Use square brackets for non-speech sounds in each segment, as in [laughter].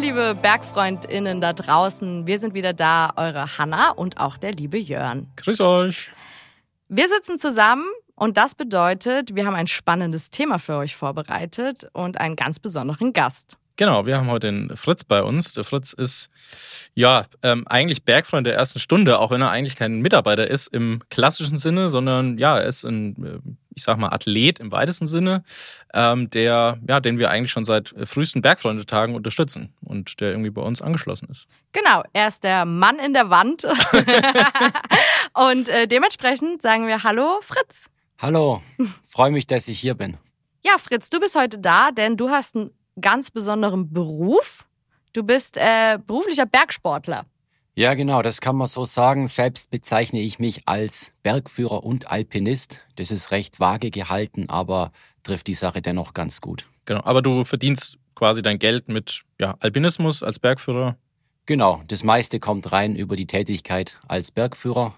liebe BergfreundInnen da draußen. Wir sind wieder da, eure Hanna und auch der liebe Jörn. Grüß euch. Wir sitzen zusammen und das bedeutet, wir haben ein spannendes Thema für euch vorbereitet und einen ganz besonderen Gast. Genau, wir haben heute den Fritz bei uns. Der Fritz ist ja ähm, eigentlich Bergfreund der ersten Stunde, auch wenn er eigentlich kein Mitarbeiter ist im klassischen Sinne, sondern ja, er ist ein, äh, ich sag mal, Athlet im weitesten Sinne, ähm, der, ja, den wir eigentlich schon seit frühesten Bergfreundetagen unterstützen und der irgendwie bei uns angeschlossen ist. Genau, er ist der Mann in der Wand. [laughs] [laughs] und äh, dementsprechend sagen wir Hallo, Fritz. Hallo, freue mich, dass ich hier bin. Ja, Fritz, du bist heute da, denn du hast einen ganz besonderen Beruf. Du bist äh, beruflicher Bergsportler. Ja, genau, das kann man so sagen. Selbst bezeichne ich mich als Bergführer und Alpinist. Das ist recht vage gehalten, aber trifft die Sache dennoch ganz gut. Genau, aber du verdienst quasi dein Geld mit ja, Alpinismus als Bergführer. Genau, das meiste kommt rein über die Tätigkeit als Bergführer.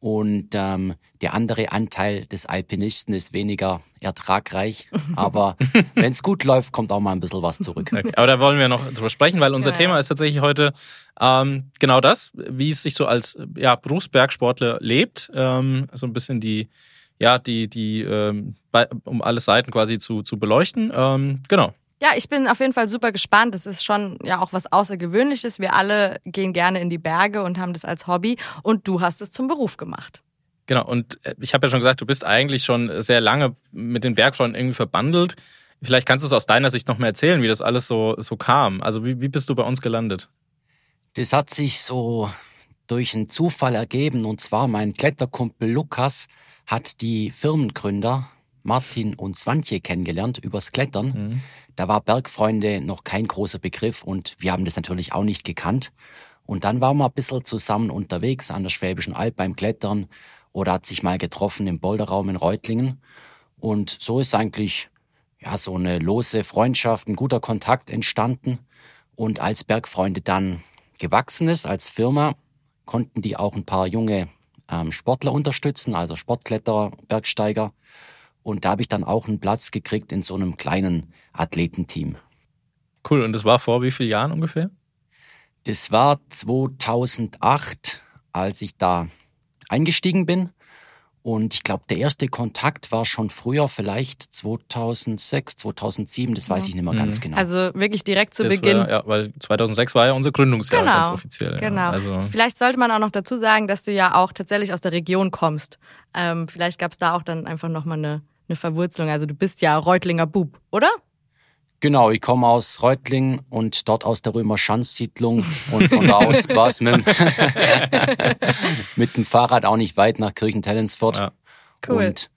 Und ähm, der andere Anteil des Alpinisten ist weniger ertragreich. [laughs] Aber wenn es gut läuft, kommt auch mal ein bisschen was zurück. Okay, aber da wollen wir noch drüber sprechen, weil unser ja, Thema ist tatsächlich heute ähm, genau das, wie es sich so als ja, Berufsbergsportler lebt. Ähm, so ein bisschen die, ja, die, die, ähm, bei, um alle Seiten quasi zu, zu beleuchten. Ähm, genau. Ja, ich bin auf jeden Fall super gespannt. Es ist schon ja auch was Außergewöhnliches. Wir alle gehen gerne in die Berge und haben das als Hobby. Und du hast es zum Beruf gemacht. Genau, und äh, ich habe ja schon gesagt, du bist eigentlich schon sehr lange mit den Bergfreunden irgendwie verbandelt. Vielleicht kannst du es aus deiner Sicht noch mehr erzählen, wie das alles so, so kam. Also wie, wie bist du bei uns gelandet? Das hat sich so durch einen Zufall ergeben. Und zwar mein Kletterkumpel Lukas hat die Firmengründer Martin und Swantje kennengelernt übers Klettern. Mhm. Da war Bergfreunde noch kein großer Begriff und wir haben das natürlich auch nicht gekannt. Und dann waren wir ein bisschen zusammen unterwegs an der Schwäbischen Alb beim Klettern oder hat sich mal getroffen im Boulderraum in Reutlingen. Und so ist eigentlich ja so eine lose Freundschaft, ein guter Kontakt entstanden. Und als Bergfreunde dann gewachsen ist als Firma, konnten die auch ein paar junge ähm, Sportler unterstützen, also Sportkletterer, Bergsteiger. Und da habe ich dann auch einen Platz gekriegt in so einem kleinen Athletenteam. Cool. Und das war vor wie vielen Jahren ungefähr? Das war 2008, als ich da eingestiegen bin. Und ich glaube, der erste Kontakt war schon früher, vielleicht 2006, 2007, das weiß ich nicht mehr mhm. ganz genau. Also wirklich direkt zu das Beginn. War, ja, weil 2006 war ja unser Gründungsjahr genau, ganz offiziell. Genau. Ja. Also vielleicht sollte man auch noch dazu sagen, dass du ja auch tatsächlich aus der Region kommst. Ähm, vielleicht gab es da auch dann einfach nochmal eine eine Verwurzelung. Also du bist ja Reutlinger Bub, oder? Genau, ich komme aus Reutlingen und dort aus der Römer Schanzsiedlung und von da aus [laughs] war es mit, [laughs] mit, dem Fahrrad auch nicht weit nach Kirchentellensfurt. Ja. Cool. Und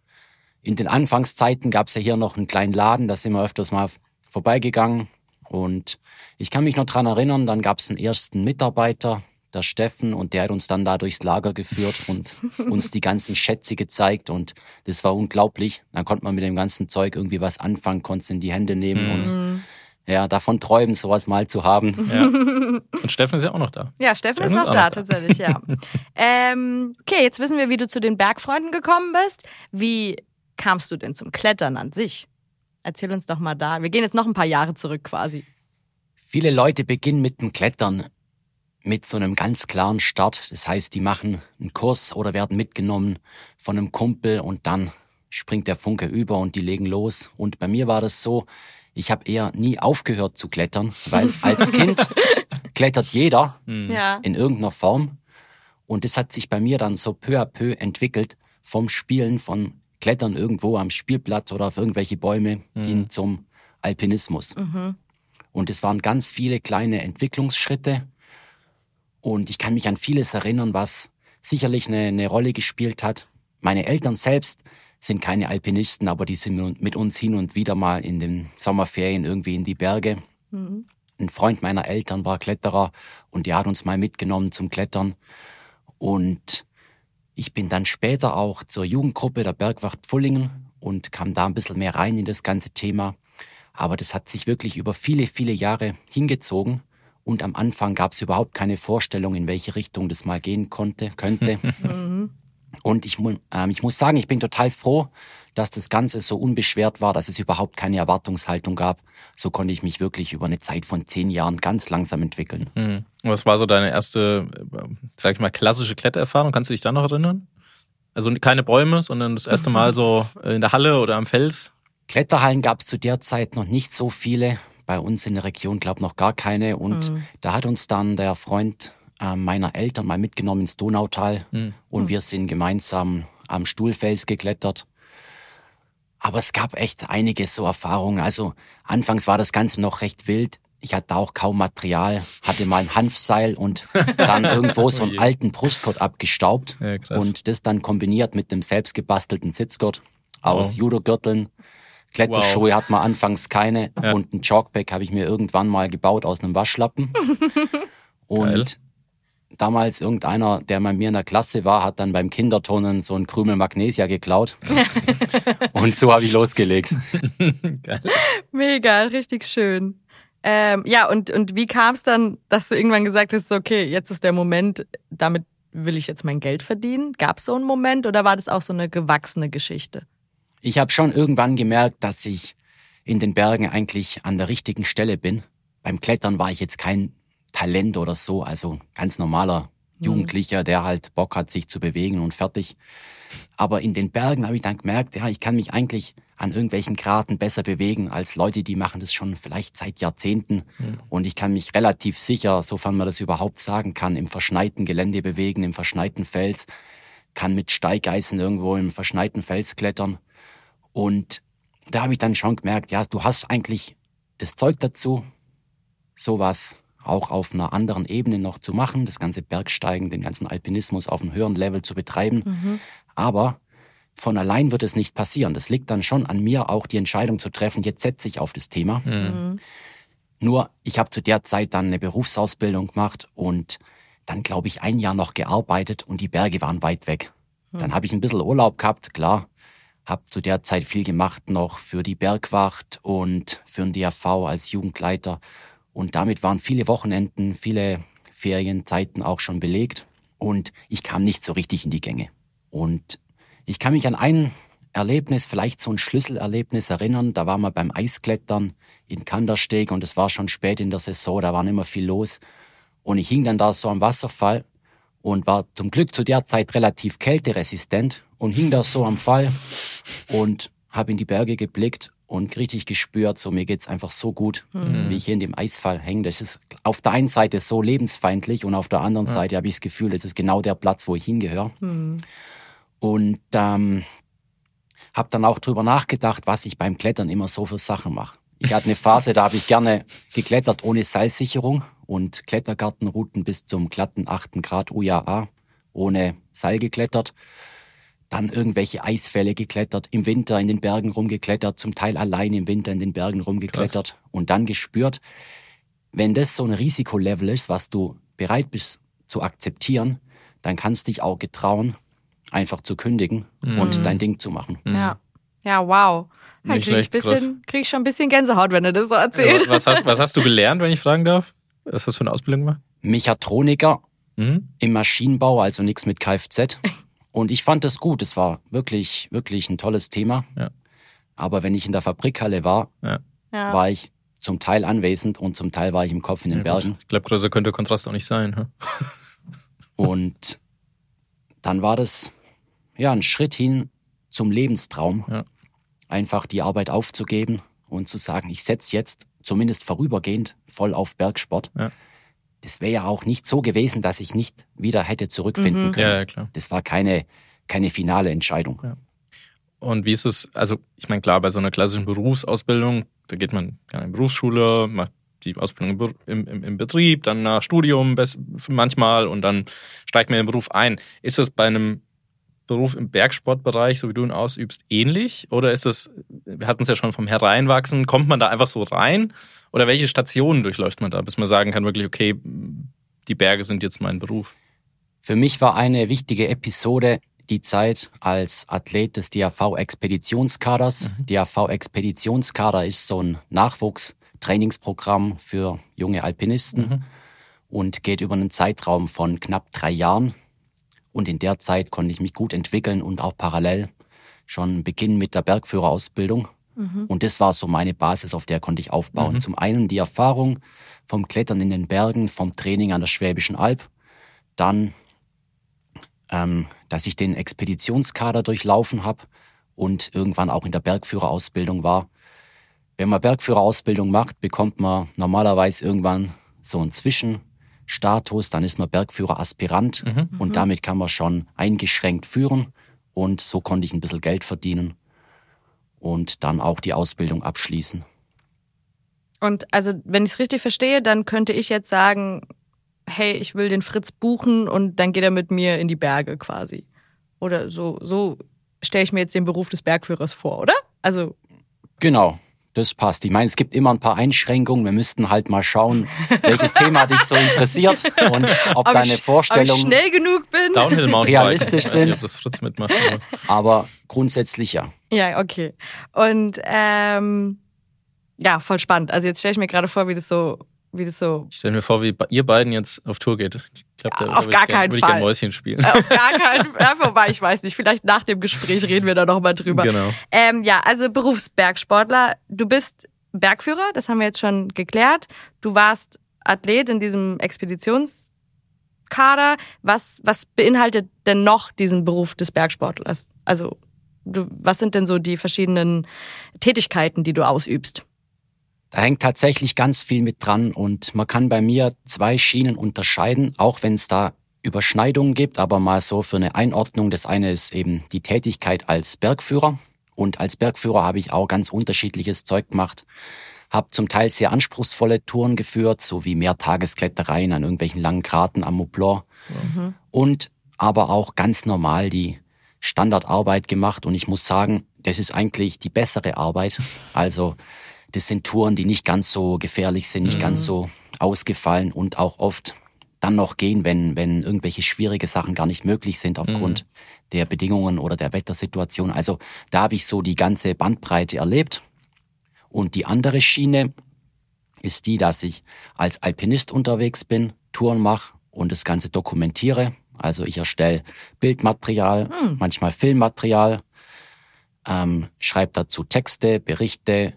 in den Anfangszeiten gab es ja hier noch einen kleinen Laden, da sind wir öfters mal vorbeigegangen. Und ich kann mich noch dran erinnern, dann gab es einen ersten Mitarbeiter, der Steffen, und der hat uns dann da durchs Lager geführt und [laughs] uns die ganzen Schätze gezeigt und das war unglaublich. Dann konnte man mit dem ganzen Zeug irgendwie was anfangen, konnte es in die Hände nehmen mhm. und ja, davon träumen, sowas mal zu haben. Ja. [laughs] Und Steffen ist ja auch noch da. Ja, Steffen, Steffen ist noch ist da, noch tatsächlich, ja. [laughs] ähm, okay, jetzt wissen wir, wie du zu den Bergfreunden gekommen bist. Wie kamst du denn zum Klettern an sich? Erzähl uns doch mal da. Wir gehen jetzt noch ein paar Jahre zurück quasi. Viele Leute beginnen mit dem Klettern mit so einem ganz klaren Start. Das heißt, die machen einen Kurs oder werden mitgenommen von einem Kumpel und dann springt der Funke über und die legen los. Und bei mir war das so, ich habe eher nie aufgehört zu klettern, weil [laughs] als Kind klettert jeder hm. ja. in irgendeiner Form. Und das hat sich bei mir dann so peu à peu entwickelt vom Spielen von Klettern irgendwo am Spielplatz oder auf irgendwelche Bäume mhm. hin zum Alpinismus. Mhm. Und es waren ganz viele kleine Entwicklungsschritte. Und ich kann mich an vieles erinnern, was sicherlich eine, eine Rolle gespielt hat. Meine Eltern selbst sind keine Alpinisten, aber die sind mit uns hin und wieder mal in den Sommerferien irgendwie in die Berge. Mhm. Ein Freund meiner Eltern war Kletterer und der hat uns mal mitgenommen zum Klettern. Und ich bin dann später auch zur Jugendgruppe der Bergwacht Pfullingen und kam da ein bisschen mehr rein in das ganze Thema. Aber das hat sich wirklich über viele, viele Jahre hingezogen. Und am Anfang gab es überhaupt keine Vorstellung, in welche Richtung das mal gehen konnte, könnte. [laughs] Und ich, ähm, ich muss sagen, ich bin total froh, dass das Ganze so unbeschwert war, dass es überhaupt keine Erwartungshaltung gab. So konnte ich mich wirklich über eine Zeit von zehn Jahren ganz langsam entwickeln. Mhm. Was war so deine erste, äh, sag ich mal, klassische Klettererfahrung? Kannst du dich da noch erinnern? Also keine Bäume, sondern das erste Mal [laughs] so in der Halle oder am Fels? Kletterhallen gab es zu der Zeit noch nicht so viele. Bei uns in der Region, glaube noch gar keine. Und mhm. da hat uns dann der Freund äh, meiner Eltern mal mitgenommen ins Donautal. Mhm. Und wir sind gemeinsam am Stuhlfels geklettert. Aber es gab echt einige so Erfahrungen. Also anfangs war das Ganze noch recht wild. Ich hatte auch kaum Material, hatte mal ein Hanfseil und [laughs] dann irgendwo so einen oh alten Brustgurt abgestaubt ja, und das dann kombiniert mit einem selbstgebastelten Sitzgurt aus wow. Judo-Gürteln. Kletterschuhe wow. hat man anfangs keine ja. und ein Chalkback habe ich mir irgendwann mal gebaut aus einem Waschlappen. [laughs] und Geil damals irgendeiner, der bei mir in der Klasse war, hat dann beim Kinderturnen so ein Krümel Magnesia geklaut. und so habe ich losgelegt. [laughs] Geil. Mega, richtig schön. Ähm, ja, und, und wie kam es dann, dass du irgendwann gesagt hast, okay, jetzt ist der Moment, damit will ich jetzt mein Geld verdienen? Gab es so einen Moment oder war das auch so eine gewachsene Geschichte? Ich habe schon irgendwann gemerkt, dass ich in den Bergen eigentlich an der richtigen Stelle bin. Beim Klettern war ich jetzt kein Talent oder so, also ganz normaler mhm. Jugendlicher, der halt Bock hat, sich zu bewegen und fertig. Aber in den Bergen habe ich dann gemerkt, ja, ich kann mich eigentlich an irgendwelchen Graden besser bewegen als Leute, die machen das schon vielleicht seit Jahrzehnten. Mhm. Und ich kann mich relativ sicher, sofern man das überhaupt sagen kann, im verschneiten Gelände bewegen, im verschneiten Fels, kann mit Steigeisen irgendwo im verschneiten Fels klettern. Und da habe ich dann schon gemerkt, ja, du hast eigentlich das Zeug dazu, sowas auch auf einer anderen Ebene noch zu machen, das ganze Bergsteigen, den ganzen Alpinismus auf einem höheren Level zu betreiben. Mhm. Aber von allein wird es nicht passieren. Das liegt dann schon an mir, auch die Entscheidung zu treffen, jetzt setze ich auf das Thema. Mhm. Nur, ich habe zu der Zeit dann eine Berufsausbildung gemacht und dann, glaube ich, ein Jahr noch gearbeitet und die Berge waren weit weg. Mhm. Dann habe ich ein bisschen Urlaub gehabt, klar. Habe zu der Zeit viel gemacht noch für die Bergwacht und für den DAV als Jugendleiter und damit waren viele Wochenenden, viele Ferienzeiten auch schon belegt. Und ich kam nicht so richtig in die Gänge. Und ich kann mich an ein Erlebnis, vielleicht so ein Schlüsselerlebnis erinnern. Da waren wir beim Eisklettern in Kandersteg und es war schon spät in der Saison, da war immer viel los. Und ich hing dann da so am Wasserfall und war zum Glück zu der Zeit relativ kälteresistent und hing da so am Fall und habe in die Berge geblickt und richtig gespürt, so mir geht's einfach so gut, mhm. wie ich hier in dem Eisfall hänge. Das ist auf der einen Seite so lebensfeindlich und auf der anderen ja. Seite habe ich das Gefühl, das ist genau der Platz, wo ich hingehöre. Mhm. Und ähm, habe dann auch drüber nachgedacht, was ich beim Klettern immer so für Sachen mache. Ich hatte eine Phase, da habe ich gerne geklettert ohne Seilsicherung und Klettergartenrouten bis zum glatten 8. Grad UJA ohne Seil geklettert dann irgendwelche Eisfälle geklettert, im Winter in den Bergen rumgeklettert, zum Teil allein im Winter in den Bergen rumgeklettert Krass. und dann gespürt, wenn das so ein Risikolevel ist, was du bereit bist zu akzeptieren, dann kannst du dich auch getrauen, einfach zu kündigen mhm. und dein Ding zu machen. Mhm. Ja, ja, wow. Ja, krieg, ich bisschen, krieg ich schon ein bisschen Gänsehaut, wenn du das so erzählst. Was, hast, was hast du gelernt, wenn ich fragen darf? Was hast du für eine Ausbildung gemacht? Mechatroniker mhm. im Maschinenbau, also nichts mit Kfz. [laughs] Und ich fand das gut. Es war wirklich, wirklich ein tolles Thema. Ja. Aber wenn ich in der Fabrikhalle war, ja. war ich zum Teil anwesend und zum Teil war ich im Kopf in den ja, Bergen. Ich glaube, größer könnte der Kontrast auch nicht sein. Hm? [laughs] und dann war das ja ein Schritt hin zum Lebenstraum. Ja. Einfach die Arbeit aufzugeben und zu sagen, ich setze jetzt zumindest vorübergehend voll auf Bergsport. Ja das wäre ja auch nicht so gewesen, dass ich nicht wieder hätte zurückfinden mhm. können. Ja, ja, klar. Das war keine, keine finale Entscheidung. Ja. Und wie ist es, also ich meine, klar, bei so einer klassischen Berufsausbildung, da geht man in die Berufsschule, macht die Ausbildung im, im, im Betrieb, dann nach Studium manchmal und dann steigt man in den Beruf ein. Ist das bei einem Beruf im Bergsportbereich, so wie du ihn ausübst, ähnlich? Oder ist das, wir hatten es ja schon vom Hereinwachsen, kommt man da einfach so rein? Oder welche Stationen durchläuft man da, bis man sagen kann, wirklich, okay, die Berge sind jetzt mein Beruf? Für mich war eine wichtige Episode die Zeit als Athlet des DAV-Expeditionskaders. Mhm. DAV-Expeditionskader ist so ein Nachwuchstrainingsprogramm für junge Alpinisten mhm. und geht über einen Zeitraum von knapp drei Jahren. Und in der Zeit konnte ich mich gut entwickeln und auch parallel schon beginnen mit der Bergführerausbildung. Mhm. Und das war so meine Basis, auf der konnte ich aufbauen. Mhm. Zum einen die Erfahrung vom Klettern in den Bergen, vom Training an der Schwäbischen Alb, dann, ähm, dass ich den Expeditionskader durchlaufen habe und irgendwann auch in der Bergführerausbildung war. Wenn man Bergführerausbildung macht, bekommt man normalerweise irgendwann so einen Zwischenstatus, dann ist man Bergführeraspirant mhm. und mhm. damit kann man schon eingeschränkt führen und so konnte ich ein bisschen Geld verdienen und dann auch die Ausbildung abschließen. Und also, wenn ich es richtig verstehe, dann könnte ich jetzt sagen, hey, ich will den Fritz buchen und dann geht er mit mir in die Berge quasi. Oder so, so stelle ich mir jetzt den Beruf des Bergführers vor, oder? Also. Genau. Das passt. Ich meine, es gibt immer ein paar Einschränkungen. Wir müssten halt mal schauen, welches Thema dich so interessiert und ob, ob deine Vorstellungen schnell genug bin, realistisch sind. Nicht, ob das Fritz mitmacht, aber grundsätzlich ja. Ja, okay. Und ähm, ja, voll spannend. Also jetzt stelle ich mir gerade vor, wie das so wie das so. Ich stelle mir vor, wie ihr beiden jetzt auf Tour geht. Ich glaub, da auf gar keinen gern, Fall. Würde ich Mäuschen spielen. Auf gar keinen Fall. Wobei, ich weiß nicht. Vielleicht nach dem Gespräch reden wir da nochmal drüber. Genau. Ähm, ja, also Berufsbergsportler. Du bist Bergführer, das haben wir jetzt schon geklärt. Du warst Athlet in diesem Expeditionskader. Was, was beinhaltet denn noch diesen Beruf des Bergsportlers? Also, du, was sind denn so die verschiedenen Tätigkeiten, die du ausübst? Da hängt tatsächlich ganz viel mit dran und man kann bei mir zwei Schienen unterscheiden, auch wenn es da Überschneidungen gibt, aber mal so für eine Einordnung. Das eine ist eben die Tätigkeit als Bergführer und als Bergführer habe ich auch ganz unterschiedliches Zeug gemacht. Hab zum Teil sehr anspruchsvolle Touren geführt, so wie Mehrtagesklettereien an irgendwelchen langen Kraten am Blanc. Mhm. Und aber auch ganz normal die Standardarbeit gemacht und ich muss sagen, das ist eigentlich die bessere Arbeit. Also das sind Touren, die nicht ganz so gefährlich sind, nicht mhm. ganz so ausgefallen und auch oft dann noch gehen, wenn, wenn irgendwelche schwierige Sachen gar nicht möglich sind aufgrund mhm. der Bedingungen oder der Wettersituation. Also da habe ich so die ganze Bandbreite erlebt. Und die andere Schiene ist die, dass ich als Alpinist unterwegs bin, Touren mache und das Ganze dokumentiere. Also ich erstelle Bildmaterial, mhm. manchmal Filmmaterial, ähm, schreibe dazu Texte, Berichte,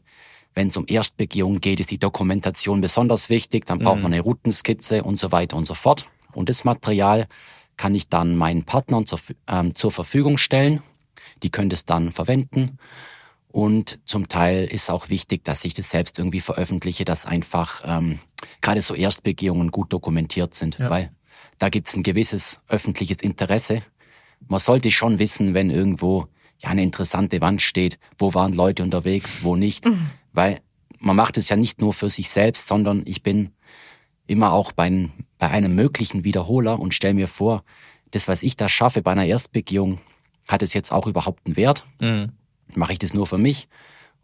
wenn es um Erstbegehung geht, ist die Dokumentation besonders wichtig. Dann braucht mhm. man eine Routenskizze und so weiter und so fort. Und das Material kann ich dann meinen Partnern zur, ähm, zur Verfügung stellen. Die können das dann verwenden. Und zum Teil ist auch wichtig, dass ich das selbst irgendwie veröffentliche, dass einfach ähm, gerade so Erstbegehungen gut dokumentiert sind, ja. weil da gibt's ein gewisses öffentliches Interesse. Man sollte schon wissen, wenn irgendwo ja eine interessante Wand steht, wo waren Leute unterwegs, wo nicht. Mhm weil man macht es ja nicht nur für sich selbst, sondern ich bin immer auch bei, bei einem möglichen Wiederholer und stelle mir vor, das, was ich da schaffe bei einer Erstbegehung, hat es jetzt auch überhaupt einen Wert? Mhm. Mache ich das nur für mich?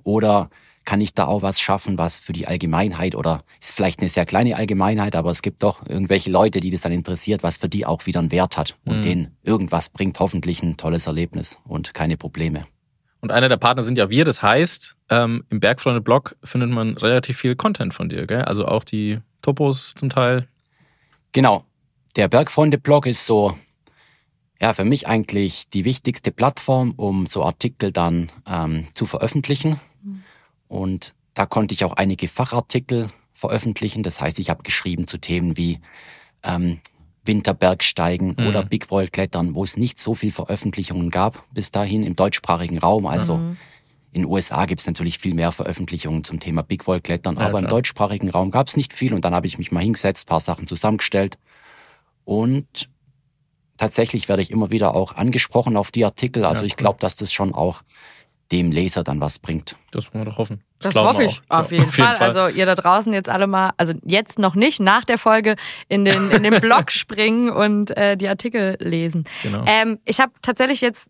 Oder kann ich da auch was schaffen, was für die Allgemeinheit oder ist vielleicht eine sehr kleine Allgemeinheit, aber es gibt doch irgendwelche Leute, die das dann interessiert, was für die auch wieder einen Wert hat und mhm. denen irgendwas bringt, hoffentlich ein tolles Erlebnis und keine Probleme. Und einer der Partner sind ja wir. Das heißt, ähm, im Bergfreunde-Blog findet man relativ viel Content von dir, gell? Also auch die Topos zum Teil. Genau. Der Bergfreunde-Blog ist so, ja, für mich eigentlich die wichtigste Plattform, um so Artikel dann ähm, zu veröffentlichen. Mhm. Und da konnte ich auch einige Fachartikel veröffentlichen. Das heißt, ich habe geschrieben zu Themen wie ähm, Winterbergsteigen mhm. oder Big Wall Klettern, wo es nicht so viel Veröffentlichungen gab bis dahin im deutschsprachigen Raum. Also mhm. In den USA gibt es natürlich viel mehr Veröffentlichungen zum Thema Big Wall Klettern, ja, aber klar. im deutschsprachigen Raum gab es nicht viel und dann habe ich mich mal hingesetzt, paar Sachen zusammengestellt und tatsächlich werde ich immer wieder auch angesprochen auf die Artikel. Also ja, ich glaube, dass das schon auch dem Leser dann was bringt. Das wollen wir doch hoffen. Das, das hoffe ich auf, jeden, ja, auf jeden Fall. Fall. Also ihr da draußen jetzt alle mal, also jetzt noch nicht, nach der Folge in den, in den [laughs] Blog springen und äh, die Artikel lesen. Genau. Ähm, ich habe tatsächlich jetzt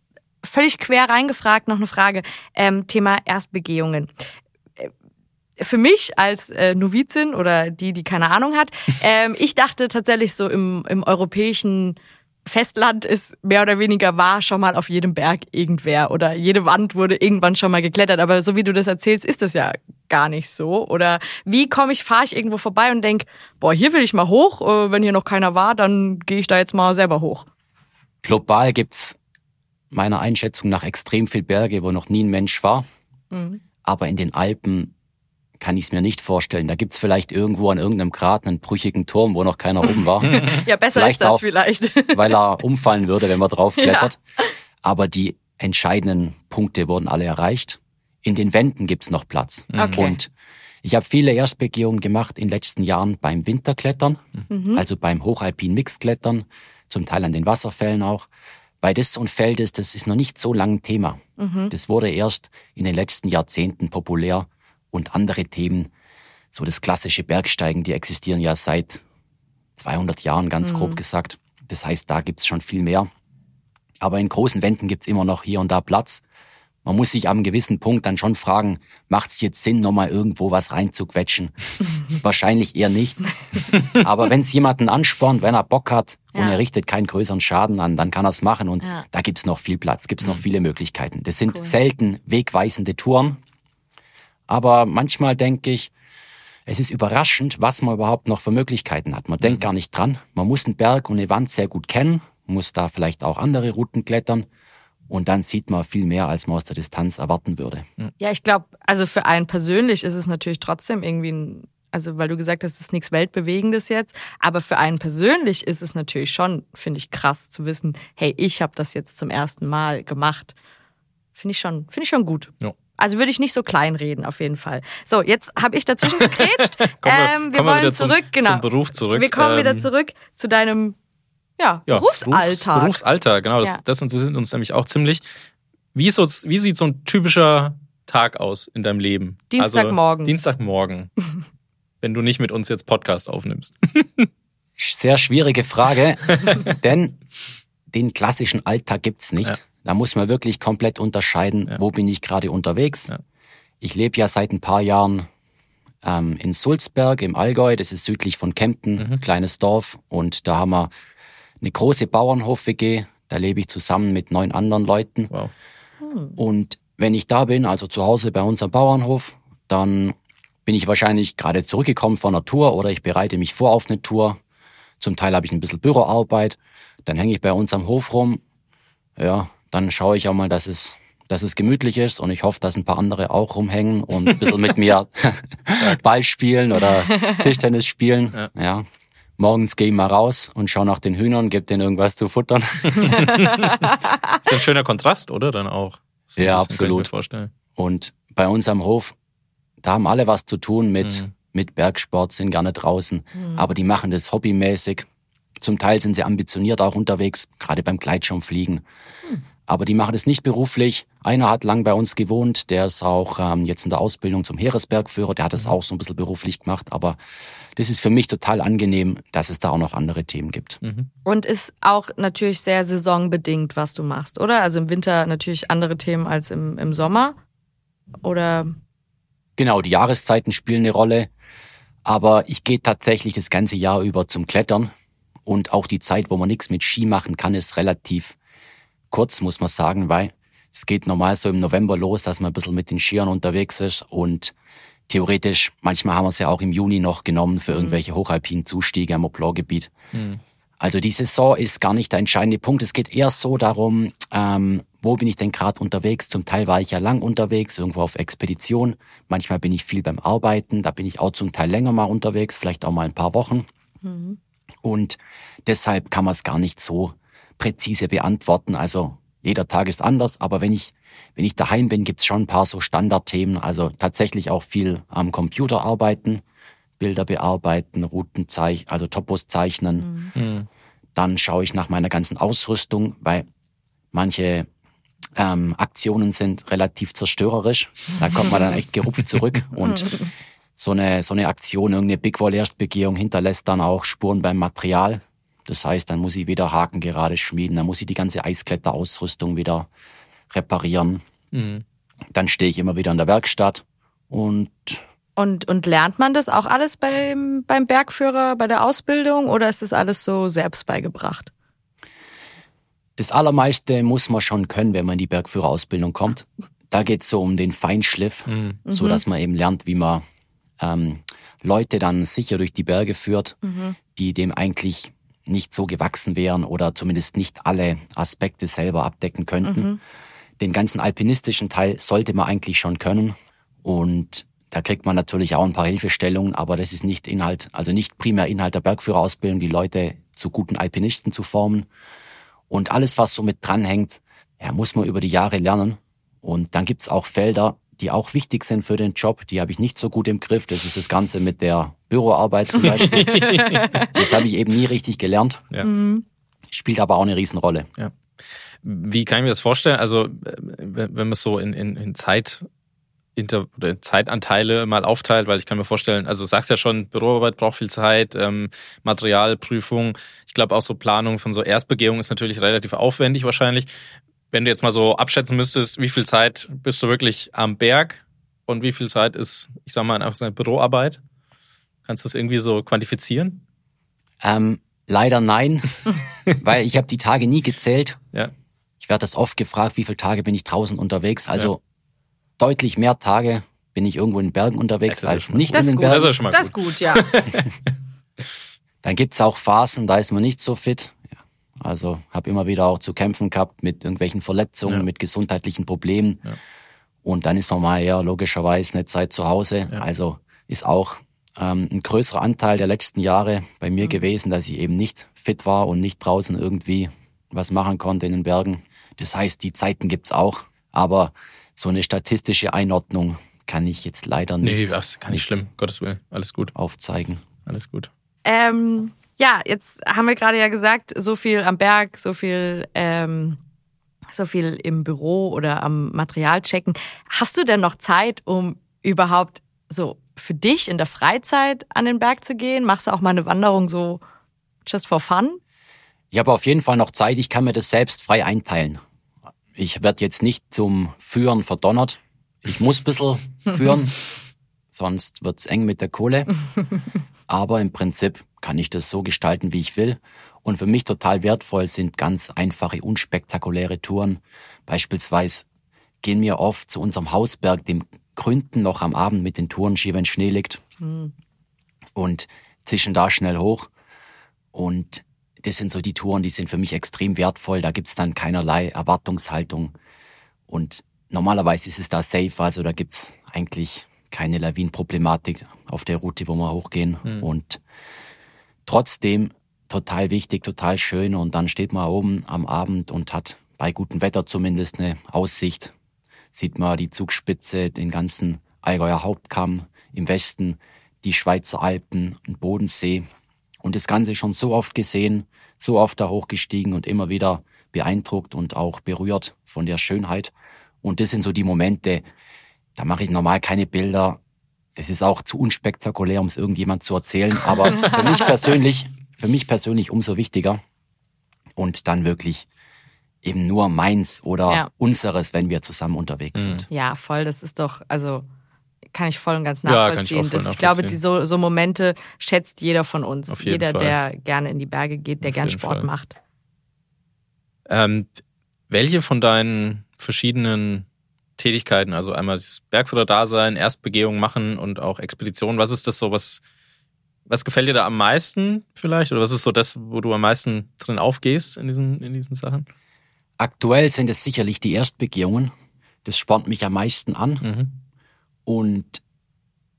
völlig quer reingefragt, noch eine Frage, ähm, Thema Erstbegehungen äh, für mich als äh, Novizin oder die, die keine Ahnung hat, [laughs] ähm, ich dachte tatsächlich so im, im europäischen Festland ist mehr oder weniger war schon mal auf jedem Berg irgendwer oder jede Wand wurde irgendwann schon mal geklettert. Aber so wie du das erzählst, ist das ja gar nicht so. Oder wie komme ich, fahre ich irgendwo vorbei und denk, boah, hier will ich mal hoch. Äh, wenn hier noch keiner war, dann gehe ich da jetzt mal selber hoch. Global gibt's meiner Einschätzung nach extrem viel Berge, wo noch nie ein Mensch war. Mhm. Aber in den Alpen kann ich es mir nicht vorstellen. Da gibt's vielleicht irgendwo an irgendeinem Grat einen brüchigen Turm, wo noch keiner oben war, [laughs] Ja, besser Vielleicht ist das auch. vielleicht. [laughs] weil er umfallen würde, wenn man draufklettert. Aber die entscheidenden Punkte wurden alle erreicht. In den Wänden gibt's noch Platz. Okay. Und ich habe viele Erstbegehungen gemacht in den letzten Jahren beim Winterklettern, Mhm. also beim Hochalpin Mixklettern, zum Teil an den Wasserfällen auch. Weil das so ein Feld ist, das ist noch nicht so lang ein Thema. Mhm. Das wurde erst in den letzten Jahrzehnten populär und andere Themen, so das klassische Bergsteigen, die existieren ja seit 200 Jahren, ganz grob gesagt. Das heißt, da gibt's schon viel mehr. Aber in großen Wänden gibt's immer noch hier und da Platz. Man muss sich am gewissen Punkt dann schon fragen, macht es jetzt Sinn, nochmal irgendwo was reinzuquetschen? [laughs] Wahrscheinlich eher nicht. [laughs] Aber wenn es jemanden anspornt, wenn er Bock hat und Ja. er richtet keinen größeren Schaden an, dann kann er es machen. Und Ja. da gibt's noch viel Platz, gibt's noch viele Möglichkeiten. Das sind Cool. selten wegweisende Touren. Aber manchmal denke ich, es ist überraschend, was man überhaupt noch für Möglichkeiten hat. Man denkt gar nicht dran. Man muss einen Berg und eine Wand sehr gut kennen, muss da vielleicht auch andere Routen klettern. Und dann sieht man viel mehr, als man aus der Distanz erwarten würde. Ja, ich glaube, also für einen persönlich ist es natürlich trotzdem irgendwie ein, also weil du gesagt hast, es ist nichts Weltbewegendes jetzt, aber für einen persönlich ist es natürlich schon, finde ich, krass zu wissen, hey, ich habe das jetzt zum ersten Mal gemacht. Finde ich schon, finde ich schon gut. Ja. Also würde ich nicht so kleinreden, auf jeden Fall. So, jetzt habe ich dazwischen [laughs] wir, ähm, wir wir wollen wieder zurück, zum, genau. zum Beruf zurück. Wir kommen wieder Ähm, zurück zu deinem ja, Ja, Berufsalltag. Berufs, Berufsalter, genau. Das, Ja. das interessiert uns nämlich auch ziemlich. Wie, ist so, wie sieht so ein typischer Tag aus in deinem Leben? Dienstagmorgen. Also, Dienstagmorgen. [laughs] wenn du nicht mit uns jetzt Podcast aufnimmst. [laughs] Sehr schwierige Frage, [laughs] denn den klassischen Alltag gibt's nicht. Ja. Da muss man wirklich komplett unterscheiden, Ja. wo bin ich gerade unterwegs. Ja. Ich lebe ja seit ein paar Jahren ähm, in Sulzberg im Allgäu, das ist südlich von Kempten, Mhm. kleines Dorf. Und da haben wir eine große Bauernhof-WG. Da lebe ich zusammen mit neun anderen Leuten. Wow. Und wenn ich da bin, also zu Hause bei unserem Bauernhof, dann bin ich wahrscheinlich gerade zurückgekommen von einer Tour oder ich bereite mich vor auf eine Tour. Zum Teil habe ich ein bisschen Büroarbeit. Dann hänge ich bei uns am Hof rum. Ja, dann schaue ich auch mal, dass es, dass es gemütlich ist und ich hoffe, dass ein paar andere auch rumhängen und ein bisschen mit mir [laughs] [laughs] Ball spielen oder [laughs] Tischtennis spielen. Ja. Ja. Morgens gehe ich mal raus und schaue nach den Hühnern, gebe denen irgendwas zu futtern. [laughs] Ist ein schöner Kontrast, oder? Dann auch. So Ja, bisschen, Kann ich absolut. mir vorstellen. Und bei uns am Hof, da haben alle was zu tun mit, Mhm. mit Bergsport, sind gerne draußen. Aber die machen das hobbymäßig. Zum Teil sind sie ambitioniert auch unterwegs, gerade beim Gleitschirmfliegen. Aber die machen es nicht beruflich. Einer hat lang bei uns gewohnt, der ist auch ähm, jetzt in der Ausbildung zum Heeresbergführer, der hat es auch so ein bisschen beruflich gemacht. Aber das ist für mich total angenehm, dass es da auch noch andere Themen gibt. Mhm. Und ist auch natürlich sehr saisonbedingt, was du machst, oder? Also im Winter natürlich andere Themen als im, im Sommer. Oder Genau, die Jahreszeiten spielen eine Rolle. Aber ich gehe tatsächlich das ganze Jahr über zum Klettern. Und auch die Zeit, wo man nichts mit Ski machen kann, ist relativ kurz, muss man sagen, weil es geht normal so im November los, dass man ein bisschen mit den Skiern unterwegs ist. Und theoretisch, manchmal haben wir es ja auch im Juni noch genommen für irgendwelche hochalpinen Zustiege am Mont-Blanc-Gebiet. Mhm. Also die Saison ist gar nicht der entscheidende Punkt. Es geht eher so darum, ähm, wo bin ich denn gerade unterwegs? Zum Teil war ich ja lang unterwegs, irgendwo auf Expedition. Manchmal bin ich viel beim Arbeiten. Da bin ich auch zum Teil länger mal unterwegs, vielleicht auch mal ein paar Wochen. Und deshalb kann man es gar nicht so präzise beantworten. Also jeder Tag ist anders, aber wenn ich wenn ich daheim bin, gibt's schon ein paar so Standardthemen. Also tatsächlich auch viel am Computer arbeiten, Bilder bearbeiten, Routen zeichnen, also Topos zeichnen. Mhm. Dann schaue ich nach meiner ganzen Ausrüstung, weil manche ähm, Aktionen sind relativ zerstörerisch. Da kommt man dann echt gerupft zurück. Und so eine, so eine Aktion, irgendeine Big Wall Erstbegehung hinterlässt dann auch Spuren beim Material. Das heißt, dann muss ich wieder Haken gerade schmieden, dann muss ich die ganze Eiskletterausrüstung wieder reparieren. Mhm. Dann stehe ich immer wieder in der Werkstatt und und, und lernt man das auch alles beim, beim Bergführer, bei der Ausbildung oder ist das alles so selbst beigebracht? Das Allermeiste muss man schon können, wenn man in die Bergführerausbildung kommt. Da geht's so um den Feinschliff, Mhm. so dass man eben lernt, wie man ähm, Leute dann sicher durch die Berge führt, die dem eigentlich nicht so gewachsen wären oder zumindest nicht alle Aspekte selber abdecken könnten. Mhm. Den ganzen alpinistischen Teil sollte man eigentlich schon können. Und da kriegt man natürlich auch ein paar Hilfestellungen, aber das ist nicht Inhalt, also nicht primär Inhalt der Bergführerausbildung, die Leute zu guten Alpinisten zu formen. Und alles, was so mit dranhängt, ja, muss man über die Jahre lernen. Und dann gibt's auch Felder, die auch wichtig sind für den Job. Die habe ich nicht so gut im Griff. Das ist das Ganze mit der Büroarbeit zum Beispiel. [laughs] das habe ich eben nie richtig gelernt. Ja. Mhm. Spielt aber auch eine Riesenrolle. Ja. Wie kann ich mir das vorstellen? Also, äh, wenn man es so in, in, in Zeit Inter oder Zeitanteile mal aufteilt, weil ich kann mir vorstellen, also du sagst ja schon, Büroarbeit braucht viel Zeit, ähm, Materialprüfung. Ich glaube auch so Planung von so Erstbegehung ist natürlich relativ aufwendig wahrscheinlich. Wenn du jetzt mal so abschätzen müsstest, wie viel Zeit bist du wirklich am Berg und wie viel Zeit ist, ich sag mal, einfach seine Büroarbeit? Kannst du das irgendwie so quantifizieren? Ähm, leider nein, [laughs] weil ich habe die Tage nie gezählt. Ja. Ich werde das oft gefragt, wie viele Tage bin ich draußen unterwegs. Also ja. deutlich mehr Tage bin ich irgendwo in den Bergen unterwegs als nicht in den gut. Bergen. Das ist schon mal das gut. ist gut, ja. [laughs] Dann gibt's auch Phasen, da ist man nicht so fit. Also habe immer wieder auch zu kämpfen gehabt mit irgendwelchen Verletzungen, ja. mit gesundheitlichen Problemen. Ja. Und dann ist man mal ja logischerweise eine Zeit zu Hause. Ja. Also ist auch ähm, ein größerer Anteil der letzten Jahre bei mir mhm. gewesen, dass ich eben nicht fit war und nicht draußen irgendwie was machen konnte in den Bergen. Das heißt, die Zeiten gibt's auch, aber so eine statistische Einordnung kann ich jetzt leider nicht. Nee, das gar nicht schlimm, Gottes Willen. Alles gut. Aufzeigen. Alles gut. Ähm, ja, jetzt haben wir gerade ja gesagt, so viel am Berg, so viel, ähm, so viel im Büro oder am Material checken. Hast du denn noch Zeit, um überhaupt so für dich in der Freizeit an den Berg zu gehen? Machst du auch mal eine Wanderung so just for fun? Ich habe auf jeden Fall noch Zeit. Ich kann mir das selbst frei einteilen. Ich werde jetzt nicht zum Führen verdonnert. Ich muss ein bisschen [laughs] führen, sonst wird's eng mit der Kohle. Aber im Prinzip kann ich das so gestalten, wie ich will. Und für mich total wertvoll sind ganz einfache, unspektakuläre Touren. Beispielsweise gehen wir oft zu unserem Hausberg, dem Gründen, noch am Abend mit den Tourenski, wenn Schnee liegt. Mhm. Und zischen da schnell hoch. Und das sind so die Touren, die sind für mich extrem wertvoll. Da gibt's dann keinerlei Erwartungshaltung. Und normalerweise ist es da safe, also da gibt's eigentlich keine Lawinenproblematik auf der Route, wo wir hochgehen. Mhm. Und trotzdem total wichtig, total schön. Und dann steht man oben am Abend und hat bei gutem Wetter zumindest eine Aussicht. Sieht man die Zugspitze, den ganzen Allgäuer Hauptkamm im Westen, die Schweizer Alpen, den Bodensee. Und das Ganze schon so oft gesehen, so oft da hochgestiegen und immer wieder beeindruckt und auch berührt von der Schönheit. Und das sind so die Momente, da mache ich normal keine Bilder. Das ist auch zu unspektakulär, um es irgendjemand zu erzählen. Aber für mich persönlich, für mich persönlich umso wichtiger. Und dann wirklich eben nur meins oder ja. unseres, wenn wir zusammen unterwegs mhm. sind. Ja, voll. Das ist doch, also kann ich voll und ganz nachvollziehen. Ja, ich, das, ich glaube, die so, so Momente schätzt jeder von uns. jeder, Fall. der gerne in die Berge geht, der gern Sport Fall. macht. Ähm, welche von deinen verschiedenen Tätigkeiten, also einmal das Bergführer-Dasein, Erstbegehung machen und auch Expedition. Was ist das so, was, was gefällt dir da am meisten vielleicht? Oder was ist so das, wo du am meisten drin aufgehst in diesen, in diesen Sachen? Aktuell sind es sicherlich die Erstbegehungen. Das spornt mich am meisten an. Mhm. Und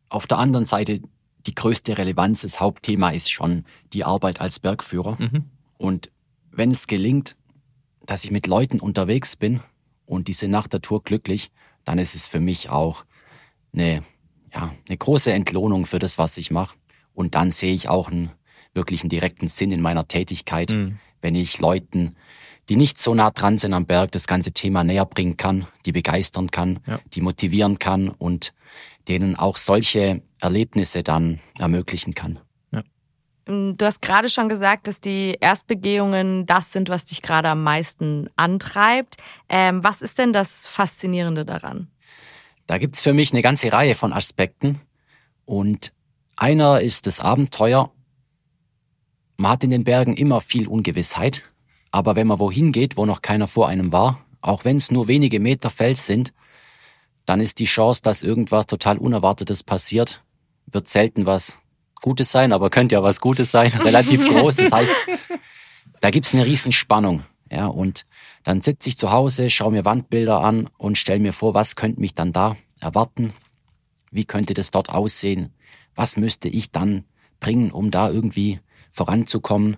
auf der anderen Seite die größte Relevanz, das Hauptthema ist schon die Arbeit als Bergführer. Mhm. Und wenn es gelingt, dass ich mit Leuten unterwegs bin, und die sind nach der Tour glücklich, dann ist es für mich auch eine, ja, eine große Entlohnung für das, was ich mache. Und dann sehe ich auch einen wirklichen direkten Sinn in meiner Tätigkeit, mhm. wenn ich Leuten, die nicht so nah dran sind am Berg, das ganze Thema näher bringen kann, die begeistern kann, ja. die motivieren kann und denen auch solche Erlebnisse dann ermöglichen kann. Ähm, du hast gerade schon gesagt, dass die Erstbegehungen das sind, was dich gerade am meisten antreibt. Ähm, was ist denn das Faszinierende daran? Da gibt's für mich eine ganze Reihe von Aspekten. Und einer ist das Abenteuer. Man hat in den Bergen immer viel Ungewissheit. Aber wenn man wohin geht, wo noch keiner vor einem war, auch wenn es nur wenige Meter Fels sind, dann ist die Chance, dass irgendwas total Unerwartetes passiert, wird selten was Gutes sein, aber könnte ja was Gutes sein, [laughs] relativ groß. Das heißt, da gibt's eine Riesenspannung. Ja, und dann sitze ich zu Hause, schaue mir Wandbilder an und stelle mir vor, was könnte mich dann da erwarten? Wie könnte das dort aussehen? Was müsste ich dann bringen, um da irgendwie voranzukommen?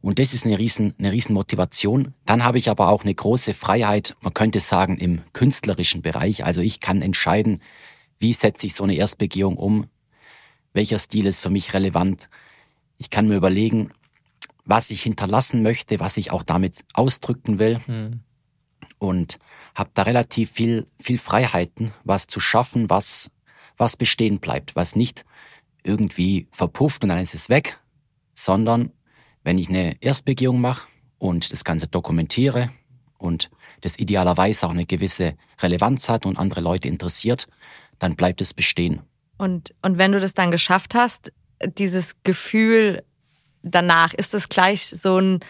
Und das ist eine riesen, eine riesen Motivation. Dann habe ich aber auch eine große Freiheit, man könnte sagen, im künstlerischen Bereich. Also ich kann entscheiden, wie setze ich so eine Erstbegehung um? Welcher Stil ist für mich relevant? Ich kann mir überlegen, was ich hinterlassen möchte, was ich auch damit ausdrücken will. Mhm. Und habe da relativ viel, viel Freiheiten, was zu schaffen, was, was bestehen bleibt, was nicht irgendwie verpufft und dann ist es weg, sondern wenn ich eine Erstbegehung mache und das Ganze dokumentiere und das idealerweise auch eine gewisse Relevanz hat und andere Leute interessiert, dann bleibt es bestehen. Und, und wenn du das dann geschafft hast, dieses Gefühl danach, ist es gleich so ein,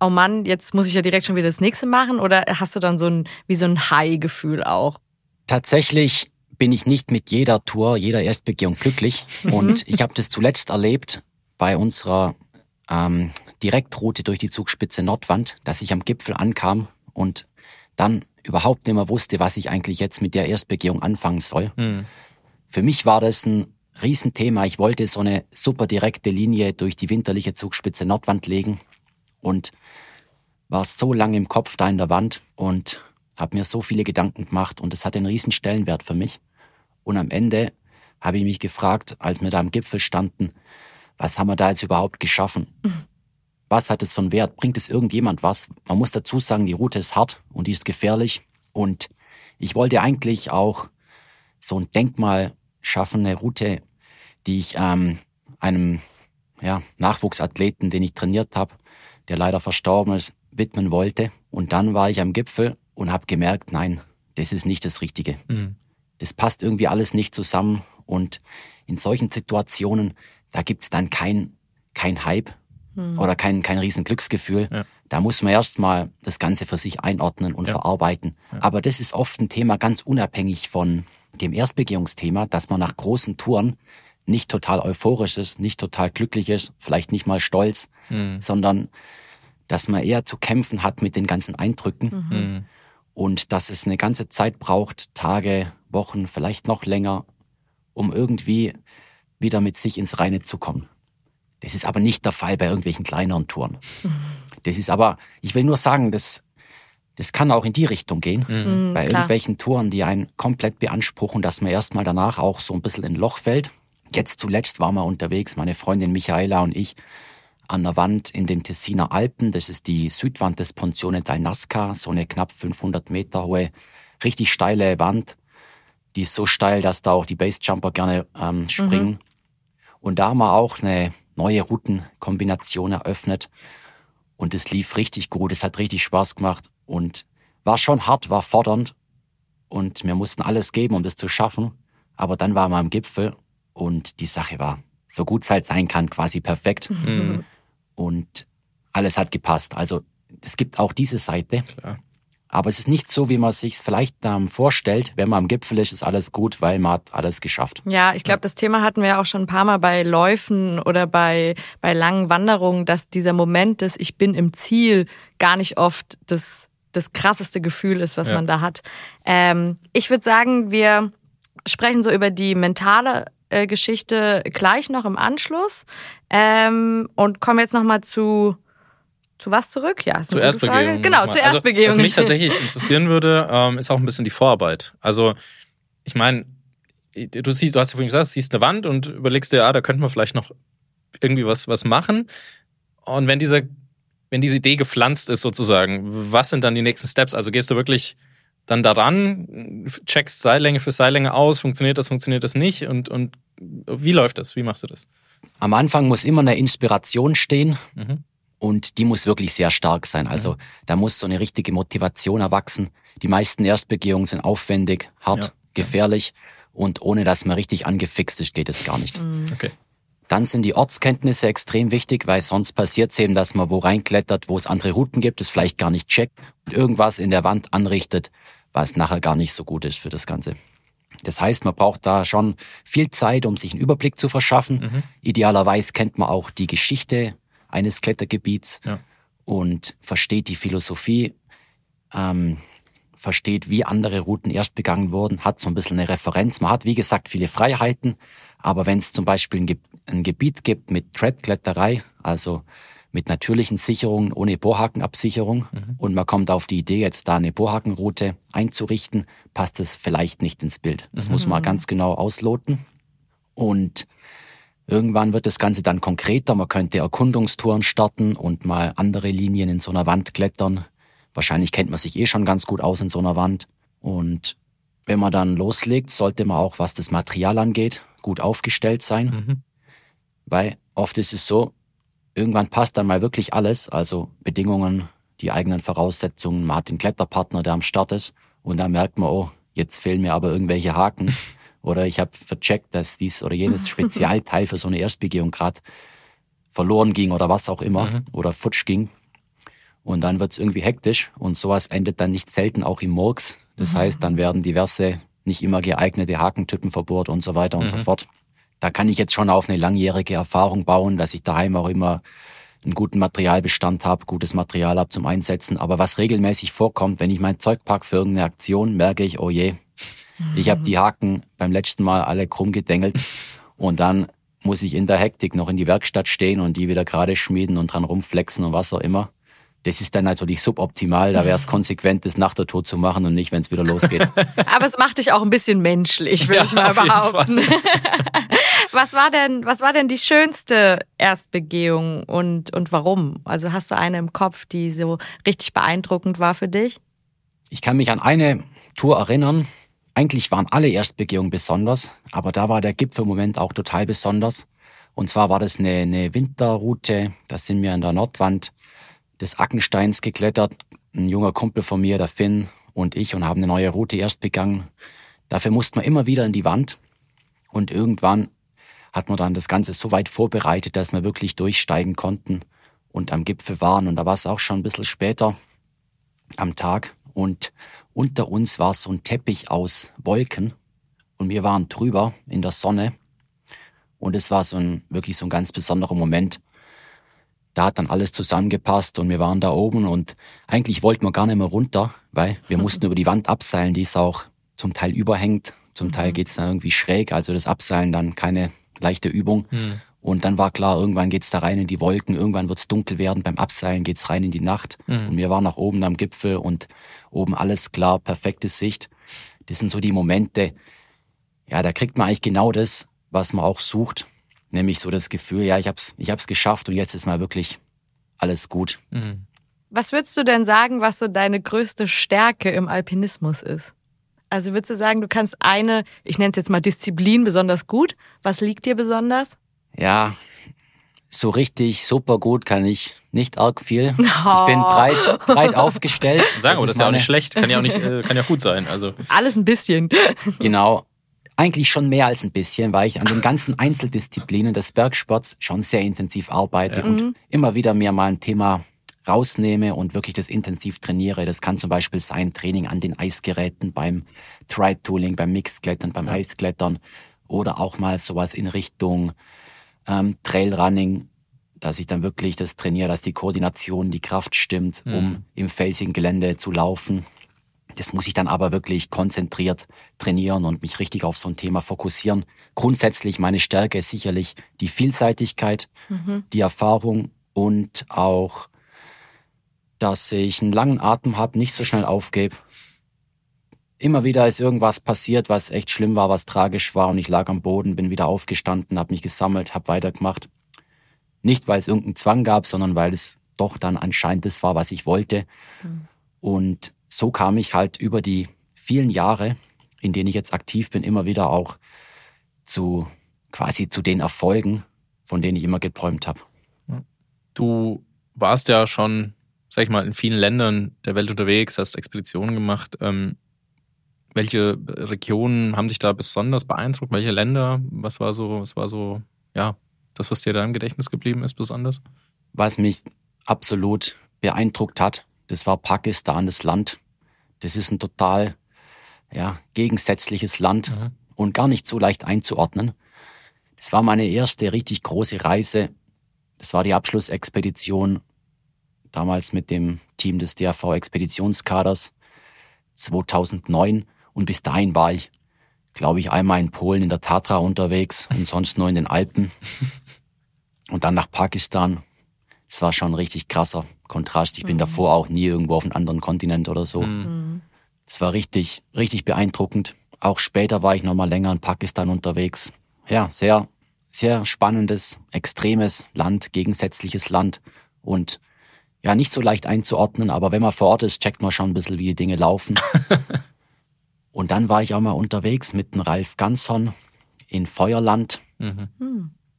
oh Mann, jetzt muss ich ja direkt schon wieder das nächste machen oder hast du dann so ein, wie so ein High-Gefühl auch? Tatsächlich bin ich nicht mit jeder Tour, jeder Erstbegehung glücklich [laughs] und ich habe das zuletzt erlebt bei unserer ähm, Direktroute durch die Zugspitze Nordwand, dass ich am Gipfel ankam und dann überhaupt nicht mehr wusste, was ich eigentlich jetzt mit der Erstbegehung anfangen soll. Mhm. Für mich war das ein Riesenthema. Ich wollte so eine super direkte Linie durch die winterliche Zugspitze Nordwand legen und war so lange im Kopf da in der Wand und habe mir so viele Gedanken gemacht und es hatte einen riesen Stellenwert für mich. Und am Ende habe ich mich gefragt, als wir da am Gipfel standen, was haben wir da jetzt überhaupt geschaffen? Was hat es von Wert? Bringt es irgendjemand was? Man muss dazu sagen, die Route ist hart und die ist gefährlich. Und ich wollte eigentlich auch so ein Denkmal schaffen, eine Route, die ich ähm, einem ja, Nachwuchsathleten, den ich trainiert habe, der leider verstorben ist, widmen wollte. Und dann war ich am Gipfel und habe gemerkt, nein, das ist nicht das Richtige. Mhm. Das passt irgendwie alles nicht zusammen. Und in solchen Situationen, da gibt's dann kein, kein Hype mhm. oder kein, kein riesen Glücksgefühl. Ja. Da muss man erstmal das Ganze für sich einordnen und ja. verarbeiten. Ja. Aber das ist oft ein Thema ganz unabhängig von dem Erstbegehungsthema, dass man nach großen Touren nicht total euphorisch ist, nicht total glücklich ist, vielleicht nicht mal stolz, mhm. sondern dass man eher zu kämpfen hat mit den ganzen Eindrücken mhm. mhm. und dass es eine ganze Zeit braucht, Tage, Wochen, vielleicht noch länger, um irgendwie wieder mit sich ins Reine zu kommen. Das ist aber nicht der Fall bei irgendwelchen kleineren Touren. Mhm. Das ist aber, ich will nur sagen, das das kann auch in die Richtung gehen. Mhm. Bei Klar. irgendwelchen Touren, die einen komplett beanspruchen, dass man erstmal danach auch so ein bisschen in ein Loch fällt. Jetzt zuletzt waren wir unterwegs, meine Freundin Michaela und ich, an der Wand in den Tessiner Alpen. Das ist die Südwand des Ponzione del Nasca, so eine knapp 500 Meter hohe, richtig steile Wand. Die ist so steil, dass da auch die Basejumper gerne ähm, springen. Mhm. Und da haben wir auch eine neue Routenkombination eröffnet. Und es lief richtig gut, es hat richtig Spaß gemacht und war schon hart, war fordernd. Und wir mussten alles geben, um das zu schaffen. Aber dann waren wir am Gipfel und die Sache war so gut es halt sein kann, quasi perfekt. Mhm. Und alles hat gepasst. Also es gibt auch diese Seite. Klar. Aber es ist nicht so, wie man sich vielleicht ähm, vorstellt. Wenn man am Gipfel ist, ist alles gut, weil man hat alles geschafft. Ja, ich glaube, das Thema hatten wir auch schon ein paar Mal bei Läufen oder bei, bei langen Wanderungen, dass dieser Moment des Ich bin im Ziel gar nicht oft das, das krasseste Gefühl ist, was ja. man da hat. Ähm, ich würde sagen, wir sprechen so über die mentale äh, Geschichte gleich noch im Anschluss ähm, und kommen jetzt nochmal zu zu was zurück? Ja, zur Erstbegehung. Genau, zur Erstbegehung. Also, was mich tatsächlich interessieren würde, ähm, ist auch ein bisschen die Vorarbeit. Also, ich meine, du siehst, du hast ja vorhin gesagt, du siehst eine Wand und überlegst dir, ja, da könnte man vielleicht noch irgendwie was, was machen. Und wenn diese, wenn diese Idee gepflanzt ist sozusagen, was sind dann die nächsten Steps? Also gehst du wirklich dann daran, checkst Seillänge für Seillänge aus, funktioniert das, funktioniert das nicht und, und wie läuft das? Wie machst du das? Am Anfang muss immer eine Inspiration stehen mhm. Und die muss wirklich sehr stark sein. Also da muss so eine richtige Motivation erwachsen. Die meisten Erstbegehungen sind aufwendig, hart, ja. gefährlich und ohne dass man richtig angefixt ist, geht es gar nicht. Mhm. Okay. Dann sind die Ortskenntnisse extrem wichtig, weil sonst passiert es eben, dass man wo reinklettert, wo es andere Routen gibt, es vielleicht gar nicht checkt und irgendwas in der Wand anrichtet, was nachher gar nicht so gut ist für das Ganze. Das heißt, man braucht da schon viel Zeit, um sich einen Überblick zu verschaffen. Mhm. Idealerweise kennt man auch die Geschichte eines Klettergebiets. Ja. und versteht die Philosophie, ähm, versteht, wie andere Routen erst begangen wurden, hat so ein bisschen eine Referenz. Man hat, wie gesagt, viele Freiheiten, aber wenn es zum Beispiel ein, Ge ein Gebiet gibt mit Treadkletterei, also mit natürlichen Sicherungen ohne Bohrhakenabsicherung mhm. und man kommt auf die Idee, jetzt da eine Bohrhakenroute einzurichten, passt es vielleicht nicht ins Bild. Das mhm. muss man ganz genau ausloten. Und irgendwann wird das Ganze dann konkreter. Man könnte Erkundungstouren starten und mal andere Linien in so einer Wand klettern. Wahrscheinlich kennt man sich eh schon ganz gut aus in so einer Wand. Und wenn man dann loslegt, sollte man auch, was das Material angeht, gut aufgestellt sein. Mhm. Weil oft ist es so, irgendwann passt dann mal wirklich alles, also Bedingungen, die eigenen Voraussetzungen, man hat den Kletterpartner, der am Start ist und dann merkt man, oh, jetzt fehlen mir aber irgendwelche Haken [laughs] oder ich habe vercheckt, dass dies oder jenes Spezialteil für so eine Erstbegehung gerade verloren ging oder was auch immer mhm. oder futsch ging. Und dann wird's irgendwie hektisch und sowas endet dann nicht selten auch im Murks. Das mhm. heißt, dann werden diverse nicht immer geeignete Hakentypen verbohrt und so weiter und mhm. so fort da kann ich jetzt schon auf eine langjährige Erfahrung bauen, dass ich daheim auch immer einen guten Materialbestand habe, gutes Material habe zum Einsetzen. Aber was regelmäßig vorkommt, wenn ich mein Zeug pack für irgendeine Aktion, merke ich, oh je, ich habe die Haken beim letzten Mal alle krumm gedengelt und dann muss ich in der Hektik noch in die Werkstatt stehen und die wieder gerade schmieden und dran rumflexen und was auch immer. Das ist dann natürlich suboptimal. Da wäre es konsequent, das nach der Tod zu machen und nicht, wenn es wieder losgeht. [laughs] Aber es macht dich auch ein bisschen menschlich, würde ja, ich mal behaupten. [laughs] was war denn, was war denn die schönste Erstbegehung und, und warum? Also hast du eine im Kopf, die so richtig beeindruckend war für dich? Ich kann mich an eine Tour erinnern. Eigentlich waren alle Erstbegehungen besonders, aber da war der Gipfelmoment auch total besonders. Und zwar war das eine, eine Winterroute. Da sind wir an der Nordwand des Ackensteins geklettert. Ein junger Kumpel von mir, der Finn und ich, und haben eine neue Route erst begangen. Dafür mussten wir immer wieder in die Wand. Und irgendwann hat man dann das Ganze so weit vorbereitet, dass wir wirklich durchsteigen konnten und am Gipfel waren. Und da war es auch schon ein bisschen später am Tag. Und unter uns war so ein Teppich aus Wolken. Und wir waren drüber in der Sonne. Und es war so ein, wirklich so ein ganz besonderer Moment da hat dann alles zusammengepasst und wir waren da oben und eigentlich wollten wir gar nicht mehr runter, weil wir mussten [laughs] über die Wand abseilen, die ist auch zum Teil überhängt, zum Teil mhm. geht's dann irgendwie schräg, also das Abseilen dann keine leichte Übung. Mhm. Und dann war klar, irgendwann geht's da rein in die Wolken, irgendwann wird's dunkel werden, beim Abseilen geht's rein in die Nacht. Mhm. Und wir waren nach oben am Gipfel und oben alles klar, perfekte Sicht. Das sind so die Momente, ja, da kriegt man eigentlich genau das, was man auch sucht nämlich so das Gefühl, ja, ich hab's, ich hab's geschafft und jetzt ist mal wirklich alles gut. Mhm. Was würdest du denn sagen, was so deine größte Stärke im Alpinismus ist? Also würdest du sagen, du kannst eine, ich nenne es jetzt mal Disziplin besonders gut. Was liegt dir besonders? Ja, so richtig super gut kann ich nicht arg viel. Oh. [laughs] Ich bin breit, breit aufgestellt. [laughs] Sagen wir, das ist ja auch nicht schlecht, kann ja auch nicht, äh, kann ja gut sein. Also alles ein bisschen. [laughs] Genau. Eigentlich schon mehr als ein bisschen, weil ich an den ganzen Einzeldisziplinen des Bergsports schon sehr intensiv arbeite ja. und mhm. immer wieder mir mal ein Thema rausnehme und wirklich das intensiv trainiere. Das kann zum Beispiel sein Training an den Eisgeräten beim Tri-Tooling, beim Mixklettern, beim ja. Eisklettern oder auch mal sowas in Richtung ähm, Trailrunning, dass ich dann wirklich das trainiere, dass die Koordination, die Kraft stimmt, mhm. um im felsigen Gelände zu laufen. Das muss ich dann aber wirklich konzentriert trainieren und mich richtig auf so ein Thema fokussieren. Grundsätzlich meine Stärke ist sicherlich die Vielseitigkeit, mhm. die Erfahrung und auch, dass ich einen langen Atem habe, nicht so schnell aufgebe. Immer wieder ist irgendwas passiert, was echt schlimm war, was tragisch war und ich lag am Boden, bin wieder aufgestanden, habe mich gesammelt, habe weitergemacht. Nicht, weil es irgendeinen Zwang gab, sondern weil es doch dann anscheinend das war, was ich wollte. Mhm. Und so kam ich halt über die vielen Jahre, in denen ich jetzt aktiv bin, immer wieder auch zu quasi zu den Erfolgen, von denen ich immer geträumt habe. Du warst ja schon, sag ich mal, in vielen Ländern der Welt unterwegs, hast Expeditionen gemacht. Ähm, welche Regionen haben dich da besonders beeindruckt? Welche Länder? Was war so, was war so, ja, das, was dir da im Gedächtnis geblieben ist, besonders? Was mich absolut beeindruckt hat, das war Pakistan, das Land. Das ist ein total ja, gegensätzliches Land mhm. und gar nicht so leicht einzuordnen. Das war meine erste richtig große Reise. Das war die Abschlussexpedition damals mit dem Team des DAV Expeditionskaders 2009 und bis dahin war ich, glaube ich, einmal in Polen in der Tatra unterwegs und sonst nur in den Alpen und dann nach Pakistan. Es war schon ein richtig krasser Kontrast. Ich bin davor auch nie irgendwo auf einem anderen Kontinent oder so. Es war richtig, richtig beeindruckend. Auch später war ich noch mal länger in Pakistan unterwegs. Ja, sehr, sehr spannendes, extremes Land, gegensätzliches Land und ja, nicht so leicht einzuordnen, aber wenn man vor Ort ist, checkt man schon ein bisschen, wie die Dinge laufen. [laughs] und dann war ich auch mal unterwegs mit dem Ralf Ganshorn in Feuerland.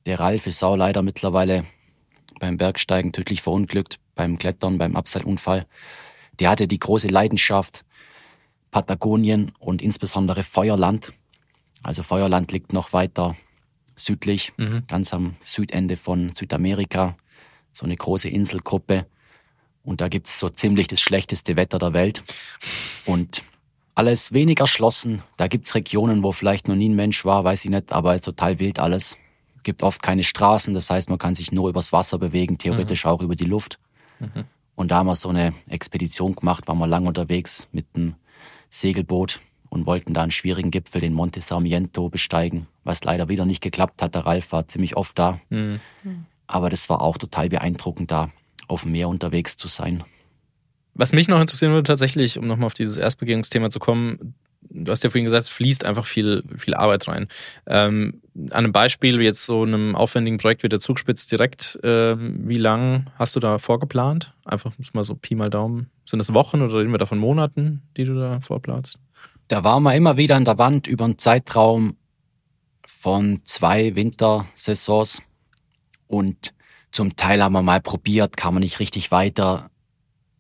Der Ralf ist auch leider mittlerweile beim Bergsteigen tödlich verunglückt, beim Klettern, beim Abseilunfall. Der hatte die große Leidenschaft Patagonien und insbesondere Feuerland. Also Feuerland liegt noch weiter südlich, ganz am Südende von Südamerika, so eine große Inselgruppe. Und da gibt's so ziemlich das schlechteste Wetter der Welt. Und alles wenig erschlossen. Da gibt's Regionen, wo vielleicht noch nie ein Mensch war, weiß ich nicht, aber ist total wild alles. Gibt oft keine Straßen, das heißt, man kann sich nur übers Wasser bewegen, theoretisch auch über die Luft. Und da haben wir so eine Expedition gemacht, waren wir lang unterwegs mit einem Segelboot und wollten da einen schwierigen Gipfel, den Monte Sarmiento, besteigen, was leider wieder nicht geklappt hat. Der Ralf war ziemlich oft da. Aber das war auch total beeindruckend, da auf dem Meer unterwegs zu sein. Was mich noch interessieren würde, tatsächlich, um nochmal auf dieses Erstbegehungsthema zu kommen, du hast ja vorhin gesagt, es fließt einfach viel, viel Arbeit rein. Ähm, an einem Beispiel, jetzt so einem aufwendigen Projekt wie der Zugspitz direkt, ähm, wie lang hast du da vorgeplant? Einfach mal so Pi mal Daumen. Sind das Wochen oder reden wir da von Monaten, die du da vorplanst? Da waren wir immer wieder an der Wand über einen Zeitraum von zwei Wintersaisons und zum Teil haben wir mal probiert, kam man nicht richtig weiter.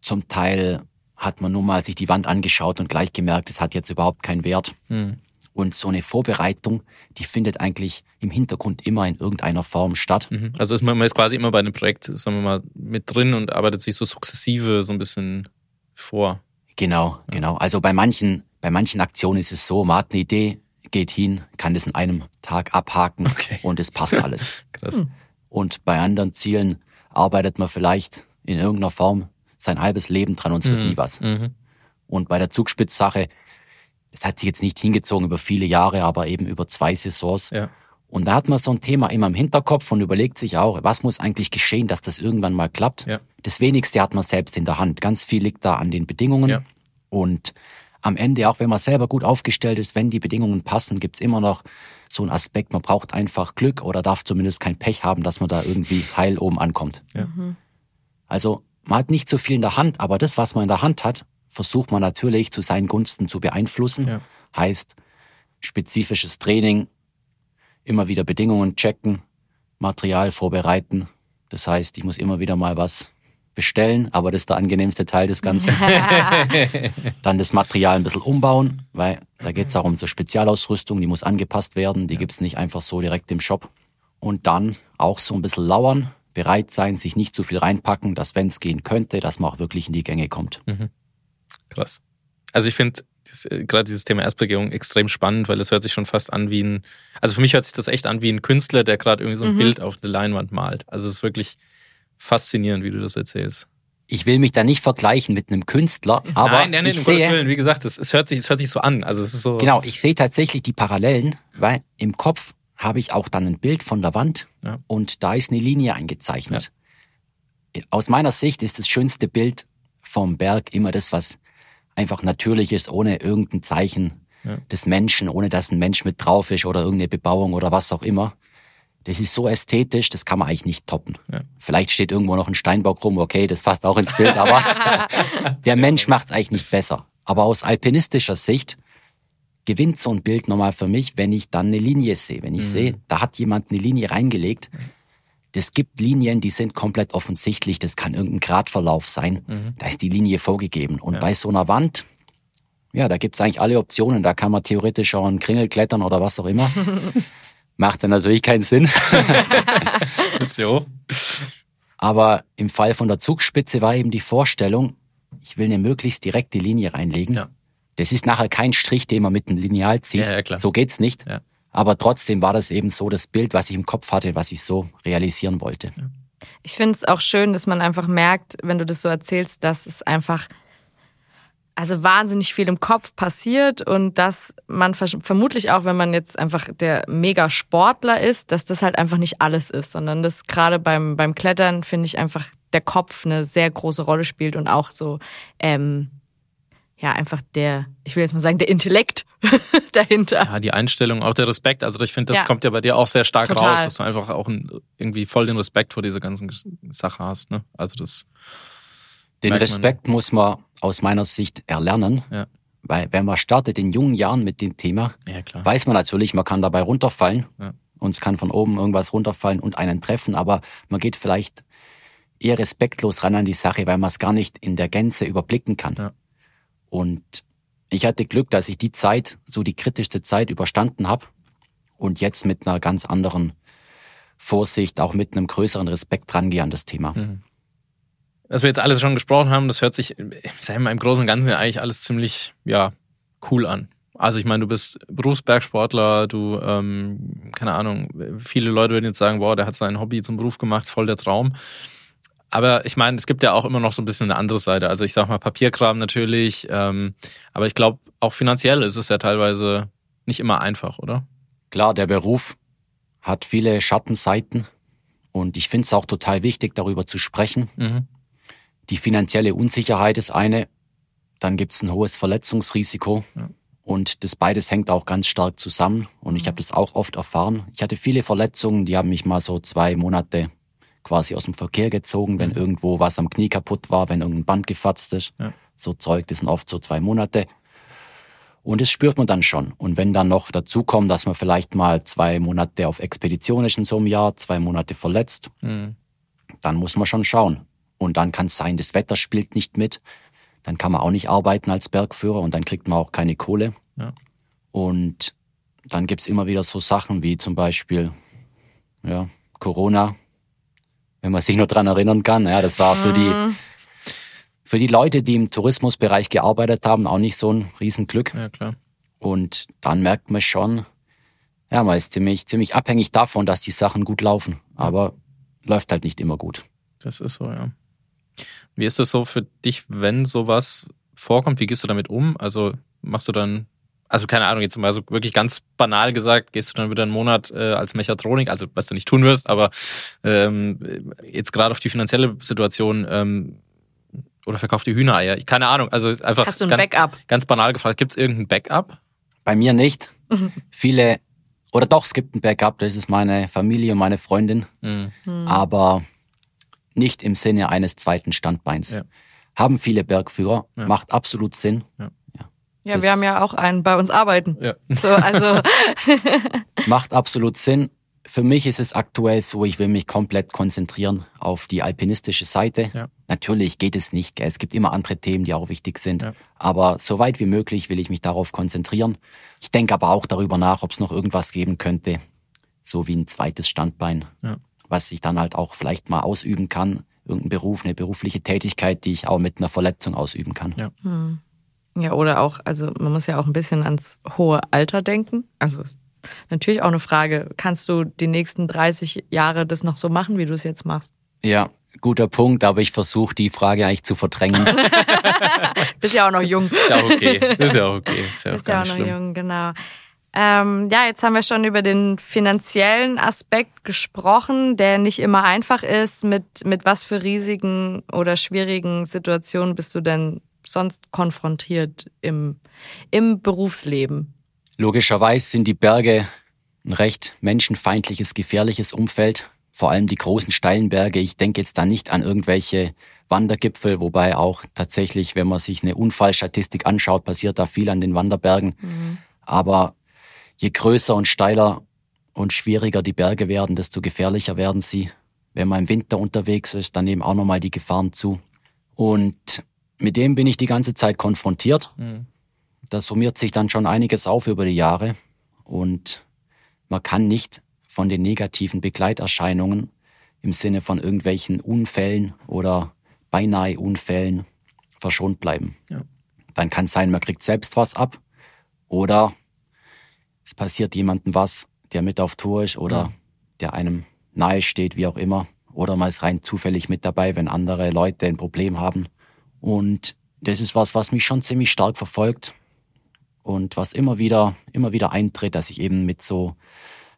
Zum Teil hat man nur mal sich die Wand angeschaut und gleich gemerkt, es hat jetzt überhaupt keinen Wert. Hm. Und so eine Vorbereitung, die findet eigentlich im Hintergrund immer in irgendeiner Form statt. Mhm. Also ist man, man ist quasi immer bei einem Projekt, sagen wir mal, mit drin und arbeitet sich so sukzessive so ein bisschen vor. Genau, genau. Also bei manchen, bei manchen Aktionen ist es so, man hat eine Idee, geht hin, kann das in einem Tag abhaken Okay. und es passt alles. [laughs] Krass. Und bei anderen Zielen arbeitet man vielleicht in irgendeiner Form sein halbes Leben dran und es wird nie was. Mhm. Und bei der Zugspitzsache, das hat sich jetzt nicht hingezogen über viele Jahre, aber eben über zwei Saisons. Ja. Und da hat man so ein Thema immer im Hinterkopf und überlegt sich auch, was muss eigentlich geschehen, dass das irgendwann mal klappt. Ja. Das wenigste hat man selbst in der Hand. Ganz viel liegt da an den Bedingungen. Ja. Und am Ende, auch wenn man selber gut aufgestellt ist, wenn die Bedingungen passen, gibt's immer noch so einen Aspekt, man braucht einfach Glück oder darf zumindest kein Pech haben, dass man da irgendwie heil oben ankommt. Ja. Also man hat nicht so viel in der Hand, aber das, was man in der Hand hat, versucht man natürlich zu seinen Gunsten zu beeinflussen. Ja. Heißt spezifisches Training, immer wieder Bedingungen checken, Material vorbereiten. Das heißt, ich muss immer wieder mal was bestellen, aber das ist der angenehmste Teil des Ganzen. [laughs] [laughs] Dann das Material ein bisschen umbauen, weil da geht es auch um so Spezialausrüstung, die muss angepasst werden, die gibt's nicht einfach so direkt im Shop. Und dann auch so ein bisschen lauern, bereit sein, sich nicht zu viel reinpacken, dass wenn es gehen könnte, dass man auch wirklich in die Gänge kommt. Krass. Also ich finde äh, gerade dieses Thema Erstbegehung extrem spannend, weil es hört sich schon fast an wie ein, also für mich hört sich das echt an wie ein Künstler, der gerade irgendwie so ein Mhm. Bild auf eine Leinwand malt. Also es ist wirklich faszinierend, wie du das erzählst. Ich will mich da nicht vergleichen mit einem Künstler, aber nein, nein, nein, ich sehe, Willen, wie gesagt, es, es, hört sich, es hört sich so an. Also es ist so. genau, ich sehe tatsächlich die Parallelen, weil im Kopf habe ich auch dann ein Bild von der Wand Ja. und da ist eine Linie eingezeichnet. Aus meiner Sicht ist das schönste Bild vom Berg immer das, was einfach natürlich ist, ohne irgendein Zeichen Ja. des Menschen, ohne dass ein Mensch mit drauf ist oder irgendeine Bebauung oder was auch immer. Das ist so ästhetisch, das kann man eigentlich nicht toppen. Ja. Vielleicht steht irgendwo noch ein Steinbock rum, okay, das passt auch ins Bild, aber [laughs] der Mensch macht es eigentlich nicht besser. Aber aus alpinistischer Sicht gewinnt so ein Bild nochmal für mich, wenn ich dann eine Linie sehe. Wenn ich Mhm. sehe, da hat jemand eine Linie reingelegt. Das gibt Linien, die sind komplett offensichtlich. Das kann irgendein Gradverlauf sein. Mhm. Da ist die Linie vorgegeben. Und bei so einer Wand, ja, da gibt's eigentlich alle Optionen. Da kann man theoretisch auch einen Kringel klettern oder was auch immer. [laughs] Macht dann natürlich keinen Sinn. [laughs] so. Aber im Fall von der Zugspitze war eben die Vorstellung, ich will eine möglichst direkte Linie reinlegen. Ja. Das ist nachher kein Strich, den man mit einem Lineal zieht. Ja, ja, klar. So geht's nicht. Ja. Aber trotzdem war das eben so das Bild, was ich im Kopf hatte, was ich so realisieren wollte. Ich finde es auch schön, dass man einfach merkt, wenn du das so erzählst, dass es einfach also wahnsinnig viel im Kopf passiert und dass man vermutlich auch, wenn man jetzt einfach der Mega-Sportler ist, dass das halt einfach nicht alles ist, sondern dass gerade beim, beim Klettern, finde ich, einfach der Kopf eine sehr große Rolle spielt und auch so, ähm, ja, einfach der, ich will jetzt mal sagen, der Intellekt [laughs] dahinter. Ja, die Einstellung, auch der Respekt. Also ich finde, das ja. kommt ja bei dir auch sehr stark Total. raus, dass du einfach auch irgendwie voll den Respekt vor dieser ganzen Sache hast. Ne? Also das. Den Respekt man. muss man aus meiner Sicht erlernen. Ja. Weil wenn man startet in jungen Jahren mit dem Thema, ja, weiß man natürlich, man kann dabei runterfallen. Ja. Und es kann von oben irgendwas runterfallen und einen treffen, aber man geht vielleicht eher respektlos ran an die Sache, weil man es gar nicht in der Gänze überblicken kann. Ja. Und ich hatte Glück, dass ich die Zeit, so die kritischste Zeit überstanden habe und jetzt mit einer ganz anderen Vorsicht, auch mit einem größeren Respekt rangehe an das Thema. Mhm was wir jetzt alles schon gesprochen haben, das hört sich, im Großen und Ganzen eigentlich alles ziemlich, ja, cool an. Also ich meine, du bist Berufsbergsportler, du, ähm, keine Ahnung, viele Leute würden jetzt sagen, boah, der hat sein Hobby zum Beruf gemacht, voll der Traum. Aber ich meine, es gibt ja auch immer noch so ein bisschen eine andere Seite. Also ich sag mal Papierkram natürlich, ähm, aber ich glaube, auch finanziell ist es ja teilweise nicht immer einfach, oder? Klar, der Beruf hat viele Schattenseiten und ich finde es auch total wichtig, darüber zu sprechen. Mhm. Die finanzielle Unsicherheit ist eine, dann gibt es ein hohes Verletzungsrisiko. Ja. Und das beides hängt auch ganz stark zusammen. Und ich mhm. habe das auch oft erfahren. Ich hatte viele Verletzungen, die haben mich mal so zwei Monate quasi aus dem Verkehr gezogen, wenn mhm. irgendwo was am Knie kaputt war, wenn irgendein Band gefatzt ist. Ja. So Zeug, das sind oft so zwei Monate. Und das spürt man dann schon. Und wenn dann noch dazu kommt, dass man vielleicht mal zwei Monate auf Expedition ist in so einem Jahr, zwei Monate verletzt, mhm. dann muss man schon schauen. Und dann kann es sein, das Wetter spielt nicht mit. Dann kann man auch nicht arbeiten als Bergführer und dann kriegt man auch keine Kohle. Ja. Und dann gibt's immer wieder so Sachen wie zum Beispiel ja, Corona, wenn man sich nur dran erinnern kann. Ja, das war für die, mhm. für die Leute, die im Tourismusbereich gearbeitet haben, auch nicht so ein Riesenglück. Ja, klar. Und dann merkt man schon, ja, man ist ziemlich, ziemlich abhängig davon, dass die Sachen gut laufen. Aber läuft halt nicht immer gut. Das ist so, ja. Wie ist das so für dich, wenn sowas vorkommt? Wie gehst du damit um? Also machst du dann, also keine Ahnung, jetzt mal so wirklich ganz banal gesagt, gehst du dann wieder einen Monat äh, als Mechatronik, also was du nicht tun wirst, aber ähm, jetzt gerade auf die finanzielle Situation ähm, oder verkauft die Hühnereier? Ich, keine Ahnung, also einfach Hast du ein ganz, Backup? ganz banal gefragt, gibt es irgendein Backup? Bei mir nicht. Viele, oder doch, es gibt ein Backup, das ist meine Familie und meine Freundin, mhm. aber nicht im Sinne eines zweiten Standbeins. Ja. Haben viele Bergführer, ja. macht absolut Sinn. Ja. Ja, wir haben ja auch einen bei uns arbeiten. Ja. So, also [laughs] macht absolut Sinn. Für mich ist es aktuell so, ich will mich komplett konzentrieren auf die alpinistische Seite. Ja. Natürlich geht es nicht. Es gibt immer andere Themen, die auch wichtig sind. Ja. Aber so weit wie möglich will ich mich darauf konzentrieren. Ich denke aber auch darüber nach, ob es noch irgendwas geben könnte, so wie ein zweites Standbein. Ja was ich dann halt auch vielleicht mal ausüben kann. Irgendein Beruf, eine berufliche Tätigkeit, die ich auch mit einer Verletzung ausüben kann. Ja. Hm. Ja, oder auch, also man muss ja auch ein bisschen ans hohe Alter denken. Also natürlich auch eine Frage, kannst du die nächsten 30 Jahre das noch so machen, wie du es jetzt machst? Ja, guter Punkt, aber ich versuche die Frage eigentlich zu verdrängen. [laughs] Bist ja auch noch jung. Ist ja auch okay. Ist ja auch okay. Ist ja auch, Bist ja auch noch schlimm. jung, genau. Ähm, ja, jetzt haben wir schon über den finanziellen Aspekt gesprochen, der nicht immer einfach ist. Mit, mit was für riesigen oder schwierigen Situationen bist du denn sonst konfrontiert im, im Berufsleben? Logischerweise sind die Berge ein recht menschenfeindliches, gefährliches Umfeld. Vor allem die großen steilen Berge. Ich denke jetzt da nicht an irgendwelche Wandergipfel, wobei auch tatsächlich, wenn man sich eine Unfallstatistik anschaut, passiert da viel an den Wanderbergen. Mhm. Aber je größer und steiler und schwieriger die Berge werden, desto gefährlicher werden sie. Wenn man im Winter unterwegs ist, dann nehmen auch nochmal die Gefahren zu. Und mit dem bin ich die ganze Zeit konfrontiert. Mhm. Da summiert sich dann schon einiges auf über die Jahre. Und man kann nicht von den negativen Begleiterscheinungen im Sinne von irgendwelchen Unfällen oder beinahe Unfällen verschont bleiben. Ja. Dann kann es sein, man kriegt selbst was ab oder es passiert jemandem was, der mit auf Tour ist oder ja. der einem nahe steht, wie auch immer. oder man ist rein zufällig mit dabei, wenn andere Leute ein Problem haben. Und das ist was, was mich schon ziemlich stark verfolgt und was immer wieder, immer wieder eintritt, dass ich eben mit so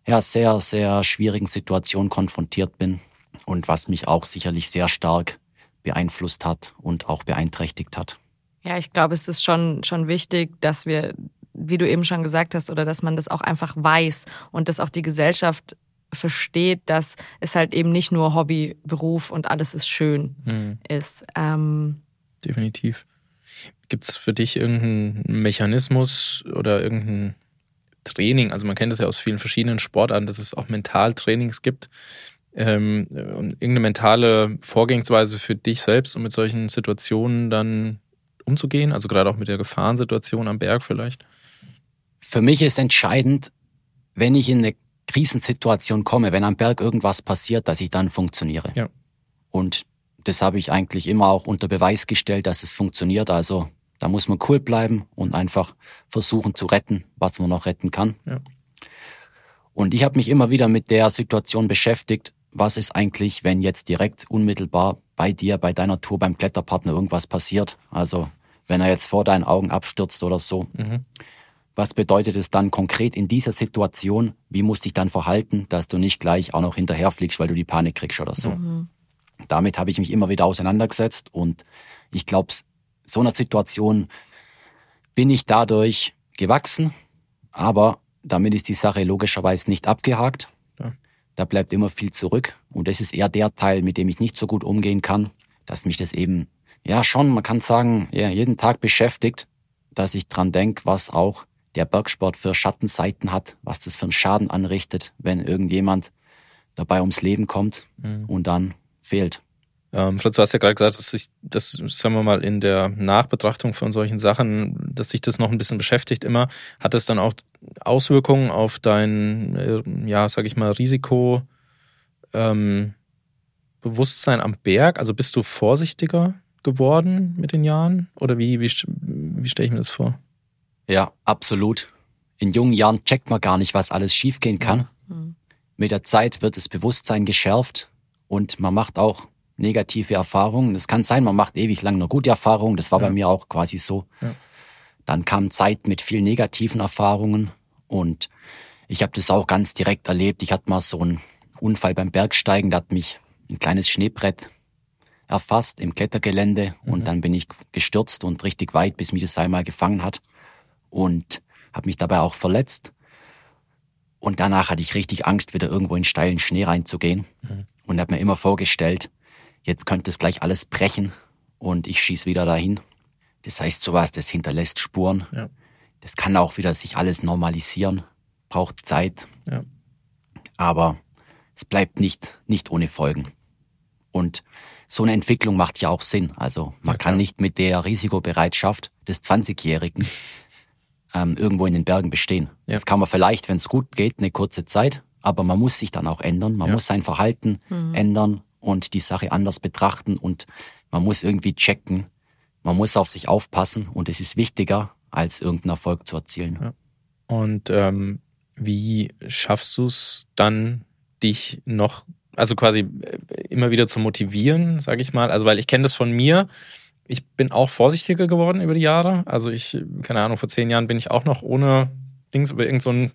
ja, sehr, sehr schwierigen Situationen konfrontiert bin und was mich auch sicherlich sehr stark beeinflusst hat und auch beeinträchtigt hat. Ja, ich glaube, es ist schon, schon wichtig, dass wir, wie du eben schon gesagt hast, oder dass man das auch einfach weiß und dass auch die Gesellschaft versteht, dass es halt eben nicht nur Hobby, Beruf und alles ist schön mhm. ist. Ähm, Definitiv. Gibt es für dich irgendeinen Mechanismus oder irgendein Training? Also man kennt das ja aus vielen verschiedenen Sportarten, dass es auch Mentaltrainings gibt. Ähm, und irgendeine mentale Vorgehensweise für dich selbst, um mit solchen Situationen dann umzugehen? Also gerade auch mit der Gefahrensituation am Berg vielleicht? Für mich ist entscheidend, wenn ich in eine Krisensituation komme, wenn am Berg irgendwas passiert, dass ich dann funktioniere. Ja. Und das habe ich eigentlich immer auch unter Beweis gestellt, dass es funktioniert. Also da muss man cool bleiben und einfach versuchen zu retten, was man noch retten kann. Ja. Und ich habe mich immer wieder mit der Situation beschäftigt, was ist eigentlich, wenn jetzt direkt unmittelbar bei dir, bei deiner Tour, beim Kletterpartner irgendwas passiert. Also wenn er jetzt vor deinen Augen abstürzt oder so. Mhm. Was bedeutet es dann konkret in dieser Situation? Wie musst du dich dann verhalten, dass du nicht gleich auch noch hinterherfliegst, weil du die Panik kriegst oder so? Mhm. Damit habe ich mich immer wieder auseinandergesetzt und ich glaube, so einer Situation bin ich dadurch gewachsen, aber damit ist die Sache logischerweise nicht abgehakt. Ja. Da bleibt immer viel zurück und das ist eher der Teil, mit dem ich nicht so gut umgehen kann, dass mich das eben, ja schon, man kann sagen, ja, jeden Tag beschäftigt, dass ich dran denke, was auch der Bergsport für Schattenseiten hat, was das für einen Schaden anrichtet, wenn irgendjemand dabei ums Leben kommt mhm. und dann fehlt. Ähm, Fritz, du hast ja gerade gesagt, dass sich das, sagen wir mal, in der Nachbetrachtung von solchen Sachen, dass sich das noch ein bisschen beschäftigt immer. Hat es dann auch Auswirkungen auf dein, äh, ja, sag ich mal, Risiko, ähm, Bewusstsein am Berg? Also bist du vorsichtiger geworden mit den Jahren? Oder wie, wie, wie stelle ich mir das vor? Ja, absolut. In jungen Jahren checkt man gar nicht, was alles schiefgehen kann. Mhm. Mit der Zeit wird das Bewusstsein geschärft und man macht auch negative Erfahrungen. Es kann sein, man macht ewig lang eine gute Erfahrung. Das war ja. bei mir auch quasi so. Ja. Dann kam Zeit mit vielen negativen Erfahrungen und ich habe das auch ganz direkt erlebt. Ich hatte mal so einen Unfall beim Bergsteigen, da hat mich ein kleines Schneebrett erfasst im Klettergelände mhm. und dann bin ich gestürzt und richtig weit, bis mich das einmal gefangen hat und habe mich dabei auch verletzt. Und danach hatte ich richtig Angst, wieder irgendwo in steilen Schnee reinzugehen mhm. Und habe mir immer vorgestellt, jetzt könnte es gleich alles brechen und ich schieß wieder dahin. Das heißt, sowas, das hinterlässt Spuren. Ja. Das kann auch wieder sich alles normalisieren, braucht Zeit. Ja. Aber es bleibt nicht, nicht ohne Folgen. Und so eine Entwicklung macht ja auch Sinn. Also man ja, kann nicht mit der Risikobereitschaft des 20-Jährigen [laughs] ähm, irgendwo in den Bergen bestehen. Das kann man vielleicht, wenn es gut geht, eine kurze Zeit, aber man muss sich dann auch ändern. Man muss sein Verhalten mhm. ändern und die Sache anders betrachten und man muss irgendwie checken, man muss auf sich aufpassen und es ist wichtiger, als irgendeinen Erfolg zu erzielen. Ja. Und ähm, wie schaffst du es dann, dich noch, also quasi äh, immer wieder zu motivieren, sage ich mal? Also weil ich kenne das von mir. Ich bin auch vorsichtiger geworden über die Jahre. Also ich, keine Ahnung, vor zehn Jahren bin ich auch noch ohne Dings über irgendeinen so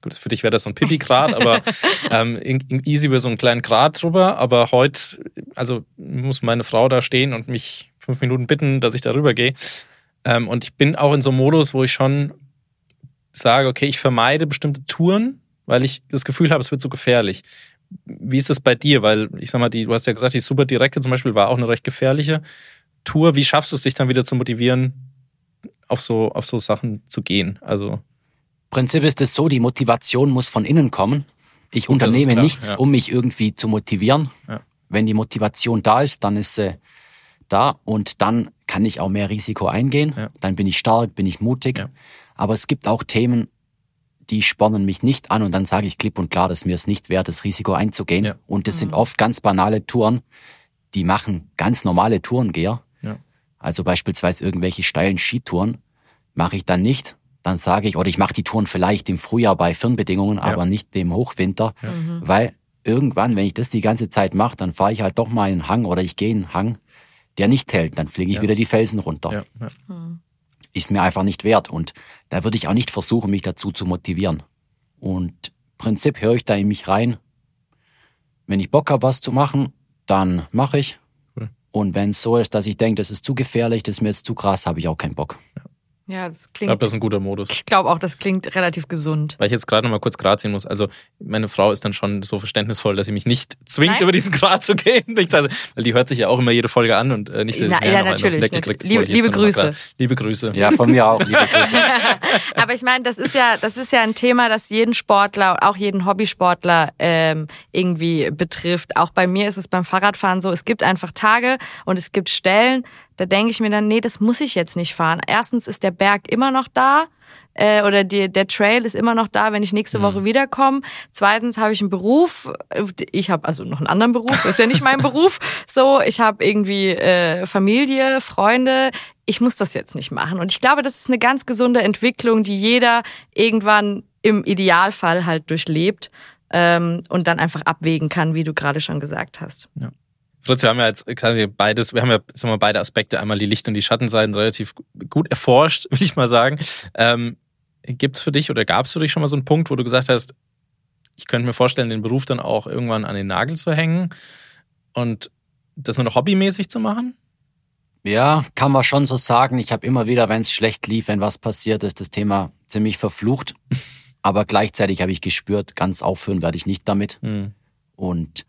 Gut, für dich wäre das so ein Pipi-Grad, aber [laughs] ähm, easy über so einen kleinen Grad drüber. Aber heute, also muss meine Frau da stehen und mich fünf Minuten bitten, dass ich darüber gehe. Ähm, und ich bin auch in so einem Modus, wo ich schon sage, okay, ich vermeide bestimmte Touren, weil ich das Gefühl habe, es wird so gefährlich. Wie ist das bei dir? Weil ich sag mal, die, du hast ja gesagt, die super direkte zum Beispiel war auch eine recht gefährliche Tour. Wie schaffst du es, dich dann wieder zu motivieren, auf so, auf so Sachen zu gehen? Also Prinzip ist es so, die Motivation muss von innen kommen. Ich unternehme klar, nichts, ja. um mich irgendwie zu motivieren. Ja. Wenn die Motivation da ist, dann ist sie da und dann kann ich auch mehr Risiko eingehen. Ja. Dann bin ich stark, bin ich mutig. Aber es gibt auch Themen, die spornen mich nicht an und dann sage ich klipp und klar, dass mir es nicht wert, das Risiko einzugehen. Und das mhm. sind oft ganz banale Touren, die machen ganz normale Tourengeher. Also beispielsweise irgendwelche steilen Skitouren mache ich dann nicht, dann sage ich, oder ich mache die Touren vielleicht im Frühjahr bei Firnbedingungen, ja. aber nicht im Hochwinter, ja. Mhm. weil irgendwann, wenn ich das die ganze Zeit mache, dann fahre ich halt doch mal einen Hang oder ich gehe einen Hang, der nicht hält. Dann fliege ich Ja. wieder die Felsen runter. Ja, ja. Hm. Ist mir einfach nicht wert. Und da würde ich auch nicht versuchen, mich dazu zu motivieren. Und im Prinzip höre ich da in mich rein. Wenn ich Bock habe, was zu machen, dann mache ich. Und wenn es so ist, dass ich denke, das ist zu gefährlich, das ist mir jetzt zu krass, habe ich auch keinen Bock. Ja, das Ich klingt. glaube, das ist ein guter Modus. Ich glaube auch, das klingt relativ gesund. Weil ich jetzt gerade noch mal kurz Grat ziehen muss. Also meine Frau ist dann schon so verständnisvoll, dass sie mich nicht zwingt, Nein. über diesen Grat zu gehen. Ich, also, weil die hört sich ja auch immer jede Folge an und äh, nicht, dass Na, ich ja, natürlich, Deckel krieg. Das liebe- ich liebe Grüße. Liebe Grüße. Ja, von mir auch, liebe Grüße. [laughs] Aber ich meine, das ist ja, das ist ja ein Thema, das jeden Sportler, auch jeden Hobbysportler ähm, irgendwie betrifft. Auch bei mir ist es beim Fahrradfahren so, es gibt einfach Tage und es gibt Stellen, da denke ich mir dann, nee, das muss ich jetzt nicht fahren. Erstens ist der Berg immer noch da. Äh, oder die, der Trail ist immer noch da, wenn ich nächste Woche wiederkomme. Zweitens habe ich einen Beruf. Ich habe also noch einen anderen Beruf. Das ist ja nicht mein [laughs] Beruf. So, ich habe irgendwie äh, Familie, Freunde. Ich muss das jetzt nicht machen. Und ich glaube, das ist eine ganz gesunde Entwicklung, die jeder irgendwann im Idealfall halt durchlebt ähm, und dann einfach abwägen kann, wie du gerade schon gesagt hast. Fritz, wir haben ja jetzt quasi beides, wir haben ja sagen wir, beide Aspekte, einmal die Licht- und die Schattenseiten relativ gut erforscht, [laughs] will ich mal sagen. Ähm, Gibt es für dich oder gab es für dich schon mal so einen Punkt, wo du gesagt hast, ich könnte mir vorstellen, den Beruf dann auch irgendwann an den Nagel zu hängen und das nur noch hobbymäßig zu machen? Ja, kann man schon so sagen. Ich habe immer wieder, wenn es schlecht lief, wenn was passiert ist, das Thema ziemlich verflucht. [laughs] Aber gleichzeitig habe ich gespürt, ganz aufhören werde ich nicht damit. Hm. Und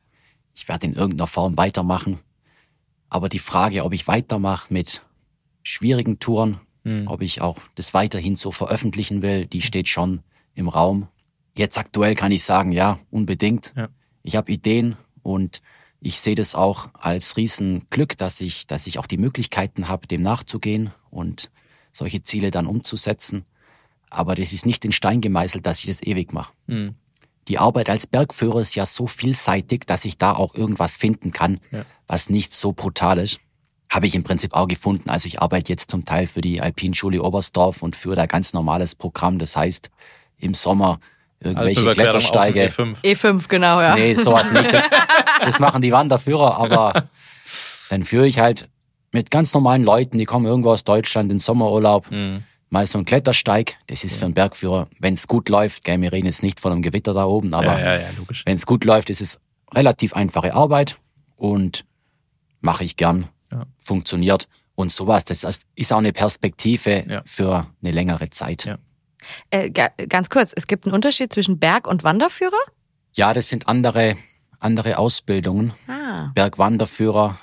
ich werde in irgendeiner Form weitermachen. Aber die Frage, ob ich weitermache mit schwierigen Touren, Hm. ob ich auch das weiterhin so veröffentlichen will, die steht schon im Raum. Jetzt aktuell kann ich sagen, ja, unbedingt. Ja. Ich habe Ideen und ich sehe das auch als Riesenglück, dass ich, dass ich auch die Möglichkeiten habe, dem nachzugehen und solche Ziele dann umzusetzen. Aber das ist nicht in Stein gemeißelt, dass ich das ewig mache. Hm. Die Arbeit als Bergführer ist ja so vielseitig, dass ich da auch irgendwas finden kann, Ja. was nicht so brutal ist. Habe ich im Prinzip auch gefunden. Also ich arbeite jetzt zum Teil für die Alpinschule Oberstdorf und führe da ganz normales Programm. Das heißt, im Sommer irgendwelche Klettersteige. E5. E5, genau, ja. Nee, sowas nicht. Das, das machen die Wanderführer, aber [laughs] dann führe ich halt mit ganz normalen Leuten, die kommen irgendwo aus Deutschland in Sommerurlaub, Hm. Mal so einen Klettersteig. Das ist für einen Bergführer, wenn es gut läuft, gell, wir reden jetzt nicht von einem Gewitter da oben, aber Ja, ja, ja, wenn es gut läuft, ist es relativ einfache Arbeit und mache ich gern. Ja. Funktioniert. Und sowas, das ist auch eine Perspektive Ja. für eine längere Zeit. Ja. Äh, ga, ganz kurz, es gibt einen Unterschied zwischen Berg- und Wanderführer? ja, das sind andere, andere Ausbildungen. Ah. Bergwanderführer,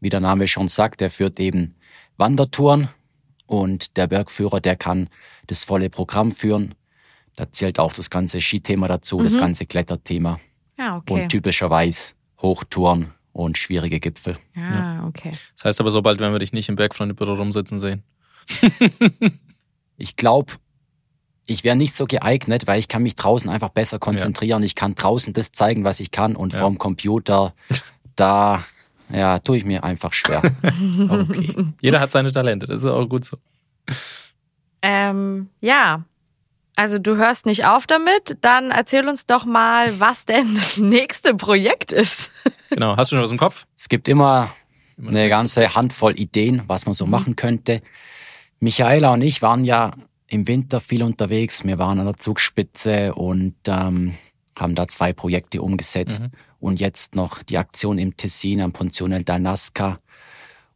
wie der Name schon sagt, der führt eben Wandertouren und der Bergführer, der kann das volle Programm führen. Da zählt auch das ganze Skithema dazu, das Mhm. ganze Kletterthema Ja, okay. und typischerweise Hochtouren und schwierige Gipfel. Ah, okay. Das heißt aber, sobald werden wir dich nicht im Bergfreundebüro rumsitzen sehen. Ich glaube, ich wäre nicht so geeignet, weil ich kann mich draußen einfach besser konzentrieren. Ich kann draußen das zeigen, was ich kann und Ja. vorm Computer, da ja, tue ich mir einfach schwer. [laughs] Okay. Jeder hat seine Talente, das ist auch gut so. Ähm, ja. Also du hörst nicht auf damit, dann erzähl uns doch mal, was denn das nächste Projekt ist. [laughs] Genau. Hast du schon was im Kopf? Es gibt immer man eine ganze Handvoll Ideen, was man so Mhm. machen könnte. Michaela und ich waren ja im Winter viel unterwegs. Wir waren an der Zugspitze und ähm, haben da zwei Projekte umgesetzt. Mhm. Und jetzt noch die Aktion im Tessin am Ponzione da Nasca.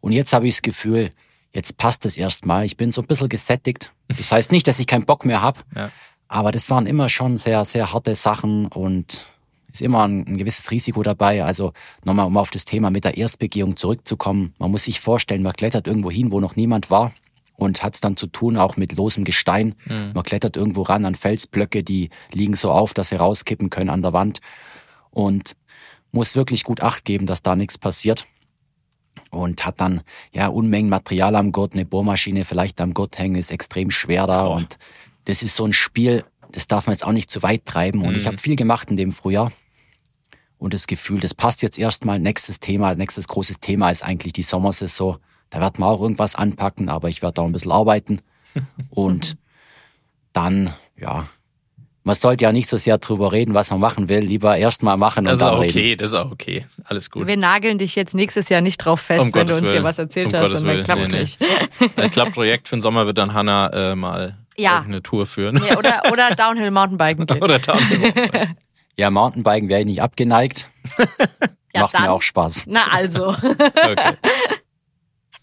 Und jetzt habe ich das Gefühl, jetzt passt es erstmal. Ich bin so ein bisschen gesättigt. Das heißt nicht, dass ich keinen Bock mehr habe, Ja. aber das waren immer schon sehr, sehr harte Sachen und ist immer ein, ein gewisses Risiko dabei. Also nochmal, um auf das Thema mit der Erstbegehung zurückzukommen. Man muss sich vorstellen, man klettert irgendwo hin, wo noch niemand war und hat es dann zu tun auch mit losem Gestein. Mhm. Man klettert irgendwo ran an Felsblöcke, die liegen so auf, dass sie rauskippen können an der Wand und muss wirklich gut Acht geben, dass da nichts passiert. Und hat dann ja Unmengen Material am Gurt, eine Bohrmaschine vielleicht am Gurt hängen, ist extrem schwer da. Boah. Und das ist so ein Spiel, das darf man jetzt auch nicht zu weit treiben. Und ich Mhm. habe viel gemacht in dem Frühjahr. Und das Gefühl, das passt jetzt erstmal. Nächstes Thema, nächstes großes Thema ist eigentlich die Sommersaison. Da wird man auch irgendwas anpacken, aber ich werde auch ein bisschen arbeiten. [laughs] Und dann, ja, man sollte ja nicht so sehr drüber reden, was man machen will. Lieber erst mal machen Das und ist auch dann okay, reden. das ist auch okay. Alles gut. Wir nageln dich jetzt nächstes Jahr nicht drauf fest, Um wenn Gottes du uns hier was erzählt Um hast Gottes und dann klappt Nee, nicht. Ich glaube, Projekt für den Sommer wird dann Hanna äh, mal Ja. eine Tour führen. Ja, oder, oder Downhill Mountainbiken gehen. [laughs] Oder dann. [laughs] Ja, Mountainbiken wäre ich nicht abgeneigt. [laughs] Ja, Macht dann. mir auch Spaß. Na also. Okay.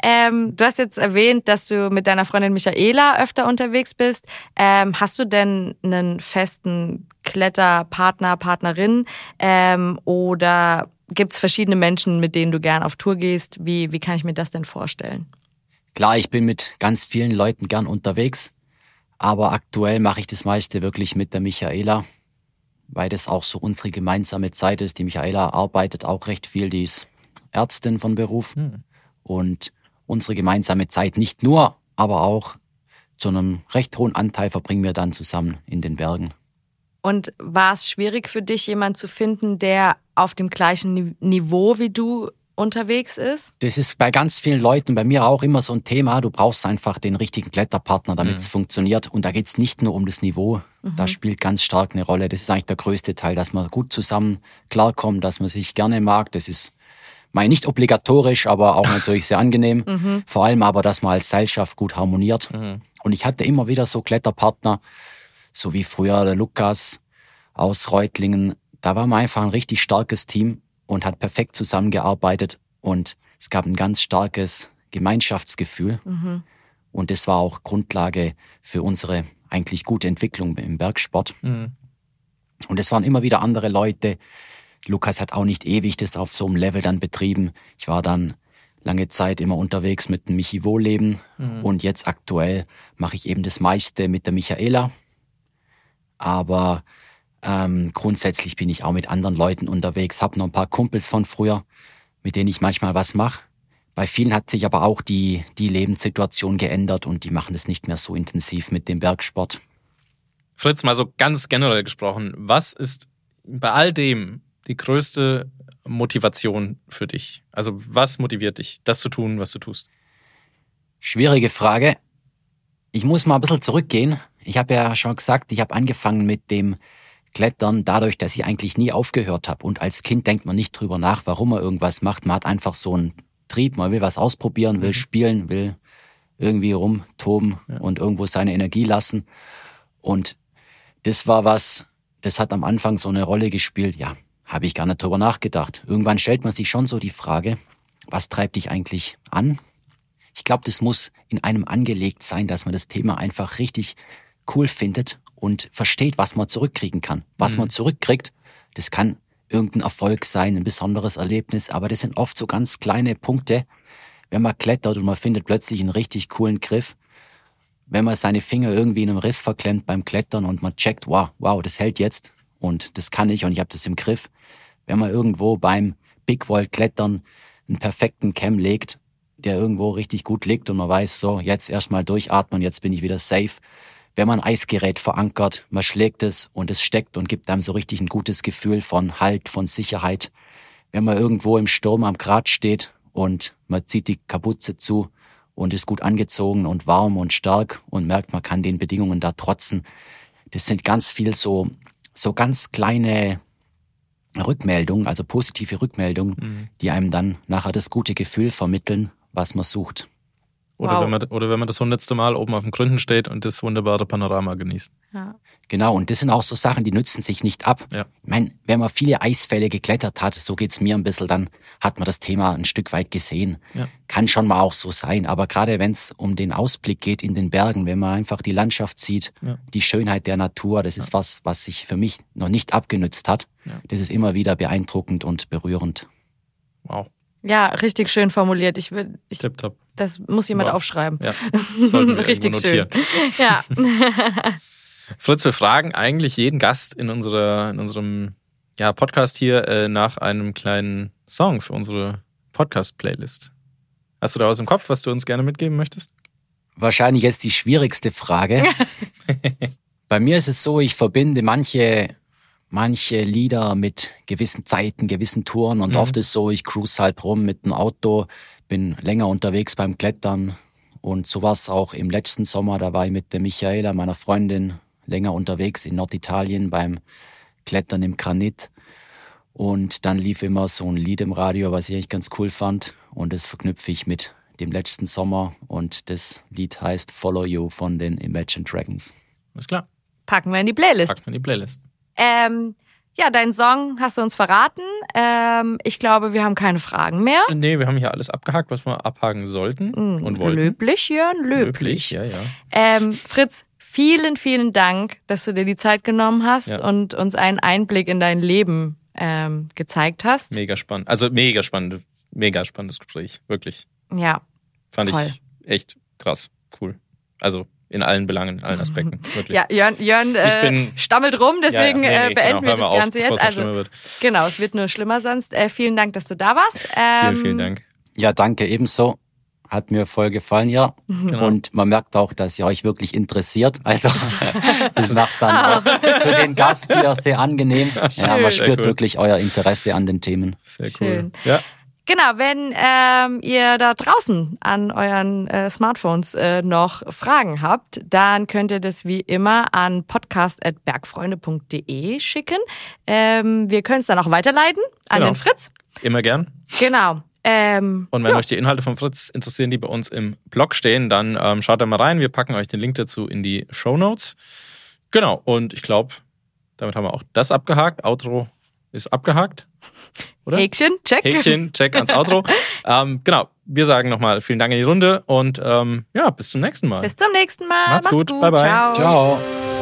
Ähm, du hast jetzt erwähnt, dass du mit deiner Freundin Michaela öfter unterwegs bist. Ähm, hast du denn einen festen Kletterpartner, Partnerin? Ähm, oder gibt's verschiedene Menschen, mit denen du gern auf Tour gehst? Wie, wie kann ich mir das denn vorstellen? Klar, ich bin mit ganz vielen Leuten gern unterwegs, aber aktuell mache ich das meiste wirklich mit der Michaela, weil das auch so unsere gemeinsame Zeit ist. Die Michaela arbeitet auch recht viel, die ist Ärztin von Beruf Hm. und unsere gemeinsame Zeit nicht nur, aber auch zu einem recht hohen Anteil verbringen wir dann zusammen in den Bergen. Und war es schwierig für dich, jemanden zu finden, der auf dem gleichen Ni- Niveau wie du unterwegs ist? Das ist bei ganz vielen Leuten, bei mir auch immer so ein Thema. Du brauchst einfach den richtigen Kletterpartner, damit es funktioniert. Und da geht's nicht nur um das Niveau. Da spielt ganz stark eine Rolle. Das ist eigentlich der größte Teil, dass man gut zusammen klarkommt, dass man sich gerne mag. Das ist mein nicht obligatorisch, aber auch natürlich sehr angenehm. [laughs] Vor allem aber, dass man als Seilschaft gut harmoniert. Und ich hatte immer wieder so Kletterpartner, so wie früher der Lukas aus Reutlingen. Da war man einfach ein richtig starkes Team und hat perfekt zusammengearbeitet und es gab ein ganz starkes Gemeinschaftsgefühl. Und das war auch Grundlage für unsere eigentlich gute Entwicklung im Bergsport. Mhm. Und es waren immer wieder andere Leute. Lukas hat auch nicht ewig das auf so einem Level dann betrieben. Ich war dann lange Zeit immer unterwegs mit dem Michi Wohleben und jetzt aktuell mache ich eben das meiste mit der Michaela. Aber ähm, grundsätzlich bin ich auch mit anderen Leuten unterwegs, habe noch ein paar Kumpels von früher, mit denen ich manchmal was mache. Bei vielen hat sich aber auch die, die Lebenssituation geändert und die machen es nicht mehr so intensiv mit dem Bergsport. Fritz, mal so ganz generell gesprochen, was ist bei all dem die größte Motivation für dich? Also was motiviert dich, das zu tun, was du tust? Schwierige Frage. Ich muss mal ein bisschen zurückgehen. Ich habe ja schon gesagt, ich habe angefangen mit dem Klettern dadurch, dass ich eigentlich nie aufgehört habe. Und als Kind denkt man nicht drüber nach, warum man irgendwas macht. Man hat einfach so einen Trieb, man will was ausprobieren, will spielen, will irgendwie rumtoben und irgendwo seine Energie lassen. Und das war was, das hat am Anfang so eine Rolle gespielt. Ja, habe ich gar nicht drüber nachgedacht. Irgendwann stellt man sich schon so die Frage, was treibt dich eigentlich an? Ich glaube, das muss in einem angelegt sein, dass man das Thema einfach richtig cool findet und versteht, was man zurückkriegen kann. Was man zurückkriegt, das kann irgendein Erfolg sein, ein besonderes Erlebnis, aber das sind oft so ganz kleine Punkte, wenn man klettert und man findet plötzlich einen richtig coolen Griff, wenn man seine Finger irgendwie in einem Riss verklemmt beim Klettern und man checkt, wow, wow, das hält jetzt und das kann ich und ich habe das im Griff. Wenn man irgendwo beim Big Wall Klettern einen perfekten Cam legt, der irgendwo richtig gut liegt und man weiß, so, jetzt erstmal durchatmen, jetzt bin ich wieder safe. Wenn man ein Eisgerät verankert, man schlägt es und es steckt und gibt einem so richtig ein gutes Gefühl von Halt, von Sicherheit. Wenn man irgendwo im Sturm am Grat steht und man zieht die Kapuze zu und ist gut angezogen und warm und stark und merkt, man kann den Bedingungen da trotzen. Das sind ganz viel so, so ganz kleine Rückmeldungen, also positive Rückmeldungen, die einem dann nachher das gute Gefühl vermitteln, was man sucht. Oder, Wow. wenn man, oder wenn man das hundertste Mal oben auf den Gründen steht und das wunderbare Panorama genießt. Ja. Genau, und das sind auch so Sachen, die nützen sich nicht ab. Ja. Ich meine, wenn man viele Eisfälle geklettert hat, so geht's mir ein bisschen, dann hat man das Thema ein Stück weit gesehen. Ja. Kann schon mal auch so sein, aber gerade wenn es um den Ausblick geht in den Bergen, wenn man einfach die Landschaft sieht, Ja. die Schönheit der Natur, das ist was, was sich für mich noch nicht abgenützt hat. Ja. Das ist immer wieder beeindruckend und berührend. Wow. ja, richtig schön formuliert. Ich will, ich, Tipptopp. das muss jemand Wow. aufschreiben. Ja. [laughs] Richtig schön. Ja. [laughs] Fritz, wir fragen eigentlich jeden Gast in, unserer, in unserem ja, Podcast hier äh, nach einem kleinen Song für unsere Podcast-Playlist. Hast du da was im Kopf, was du uns gerne mitgeben möchtest? Wahrscheinlich jetzt die schwierigste Frage. [laughs] Bei mir ist es so, ich verbinde manche, manche Lieder mit gewissen Zeiten, gewissen Touren und Mhm. oft ist so, ich cruise halt rum mit dem Auto, bin länger unterwegs beim Klettern und so war es auch im letzten Sommer, da war ich mit der Michaela, meiner Freundin, länger unterwegs in Norditalien beim Klettern im Granit. Und dann lief immer so ein Lied im Radio, was ich echt ganz cool fand. Und das verknüpfe ich mit dem letzten Sommer. Und das Lied heißt Follow You von den Imagine Dragons. Alles klar. Packen wir in die Playlist. Packen wir in die Playlist. Ähm, ja, deinen Song hast du uns verraten. Ähm, ich glaube, wir haben keine Fragen mehr. Nee, wir haben hier alles abgehakt, was wir abhaken sollten Mm, und wollten. Löblich, Jörn, löblich. ja, ja. Ähm, Fritz, vielen, vielen Dank, dass du dir die Zeit genommen hast Ja. und uns einen Einblick in dein Leben ähm, gezeigt hast. Mega spannend. Also mega spannend. Mega spannendes Gespräch. Wirklich. Ja, Fand Voll. ich echt krass. Cool. Also in allen Belangen, in allen Aspekten. [laughs] Wirklich. ja Jörn, Jörn äh, bin- stammelt rum, deswegen Ja, ja, nee, äh, nee, beenden genau. Wir das Ganze auf, bevor jetzt. Also genau, es wird nur schlimmer sonst. Äh, vielen Dank, dass du da warst. Ähm, Vielen, vielen Dank. Ja, danke ebenso. Hat mir voll gefallen, ja. Genau. Und man merkt auch, dass ihr euch wirklich interessiert. Also [laughs] das macht dann auch für den Gast hier sehr angenehm. Ja, Schön. man Sehr spürt wirklich euer Interesse an den Themen. Sehr Schön. cool. Ja, Genau, wenn ähm, ihr da draußen an euren äh, Smartphones äh, noch Fragen habt, dann könnt ihr das wie immer an podcast.bergfreunde.de schicken. Ähm, wir können es dann auch weiterleiten an Genau. den Fritz. immer gern. Genau. Ähm, Und wenn ja. euch die Inhalte von Fritz interessieren, die bei uns im Blog stehen, dann ähm, schaut da mal rein. Wir packen euch den Link dazu in die Show Notes. Genau. Und ich glaube, damit haben wir auch das abgehakt. Outro ist abgehakt. Oder? Häkchen, check. Häkchen, check ans Outro. [laughs] ähm, genau. Wir sagen nochmal vielen Dank in die Runde und ähm, ja, bis zum nächsten Mal. Bis zum nächsten Mal. Macht's gut. Bye, bye. Ciao. Ciao.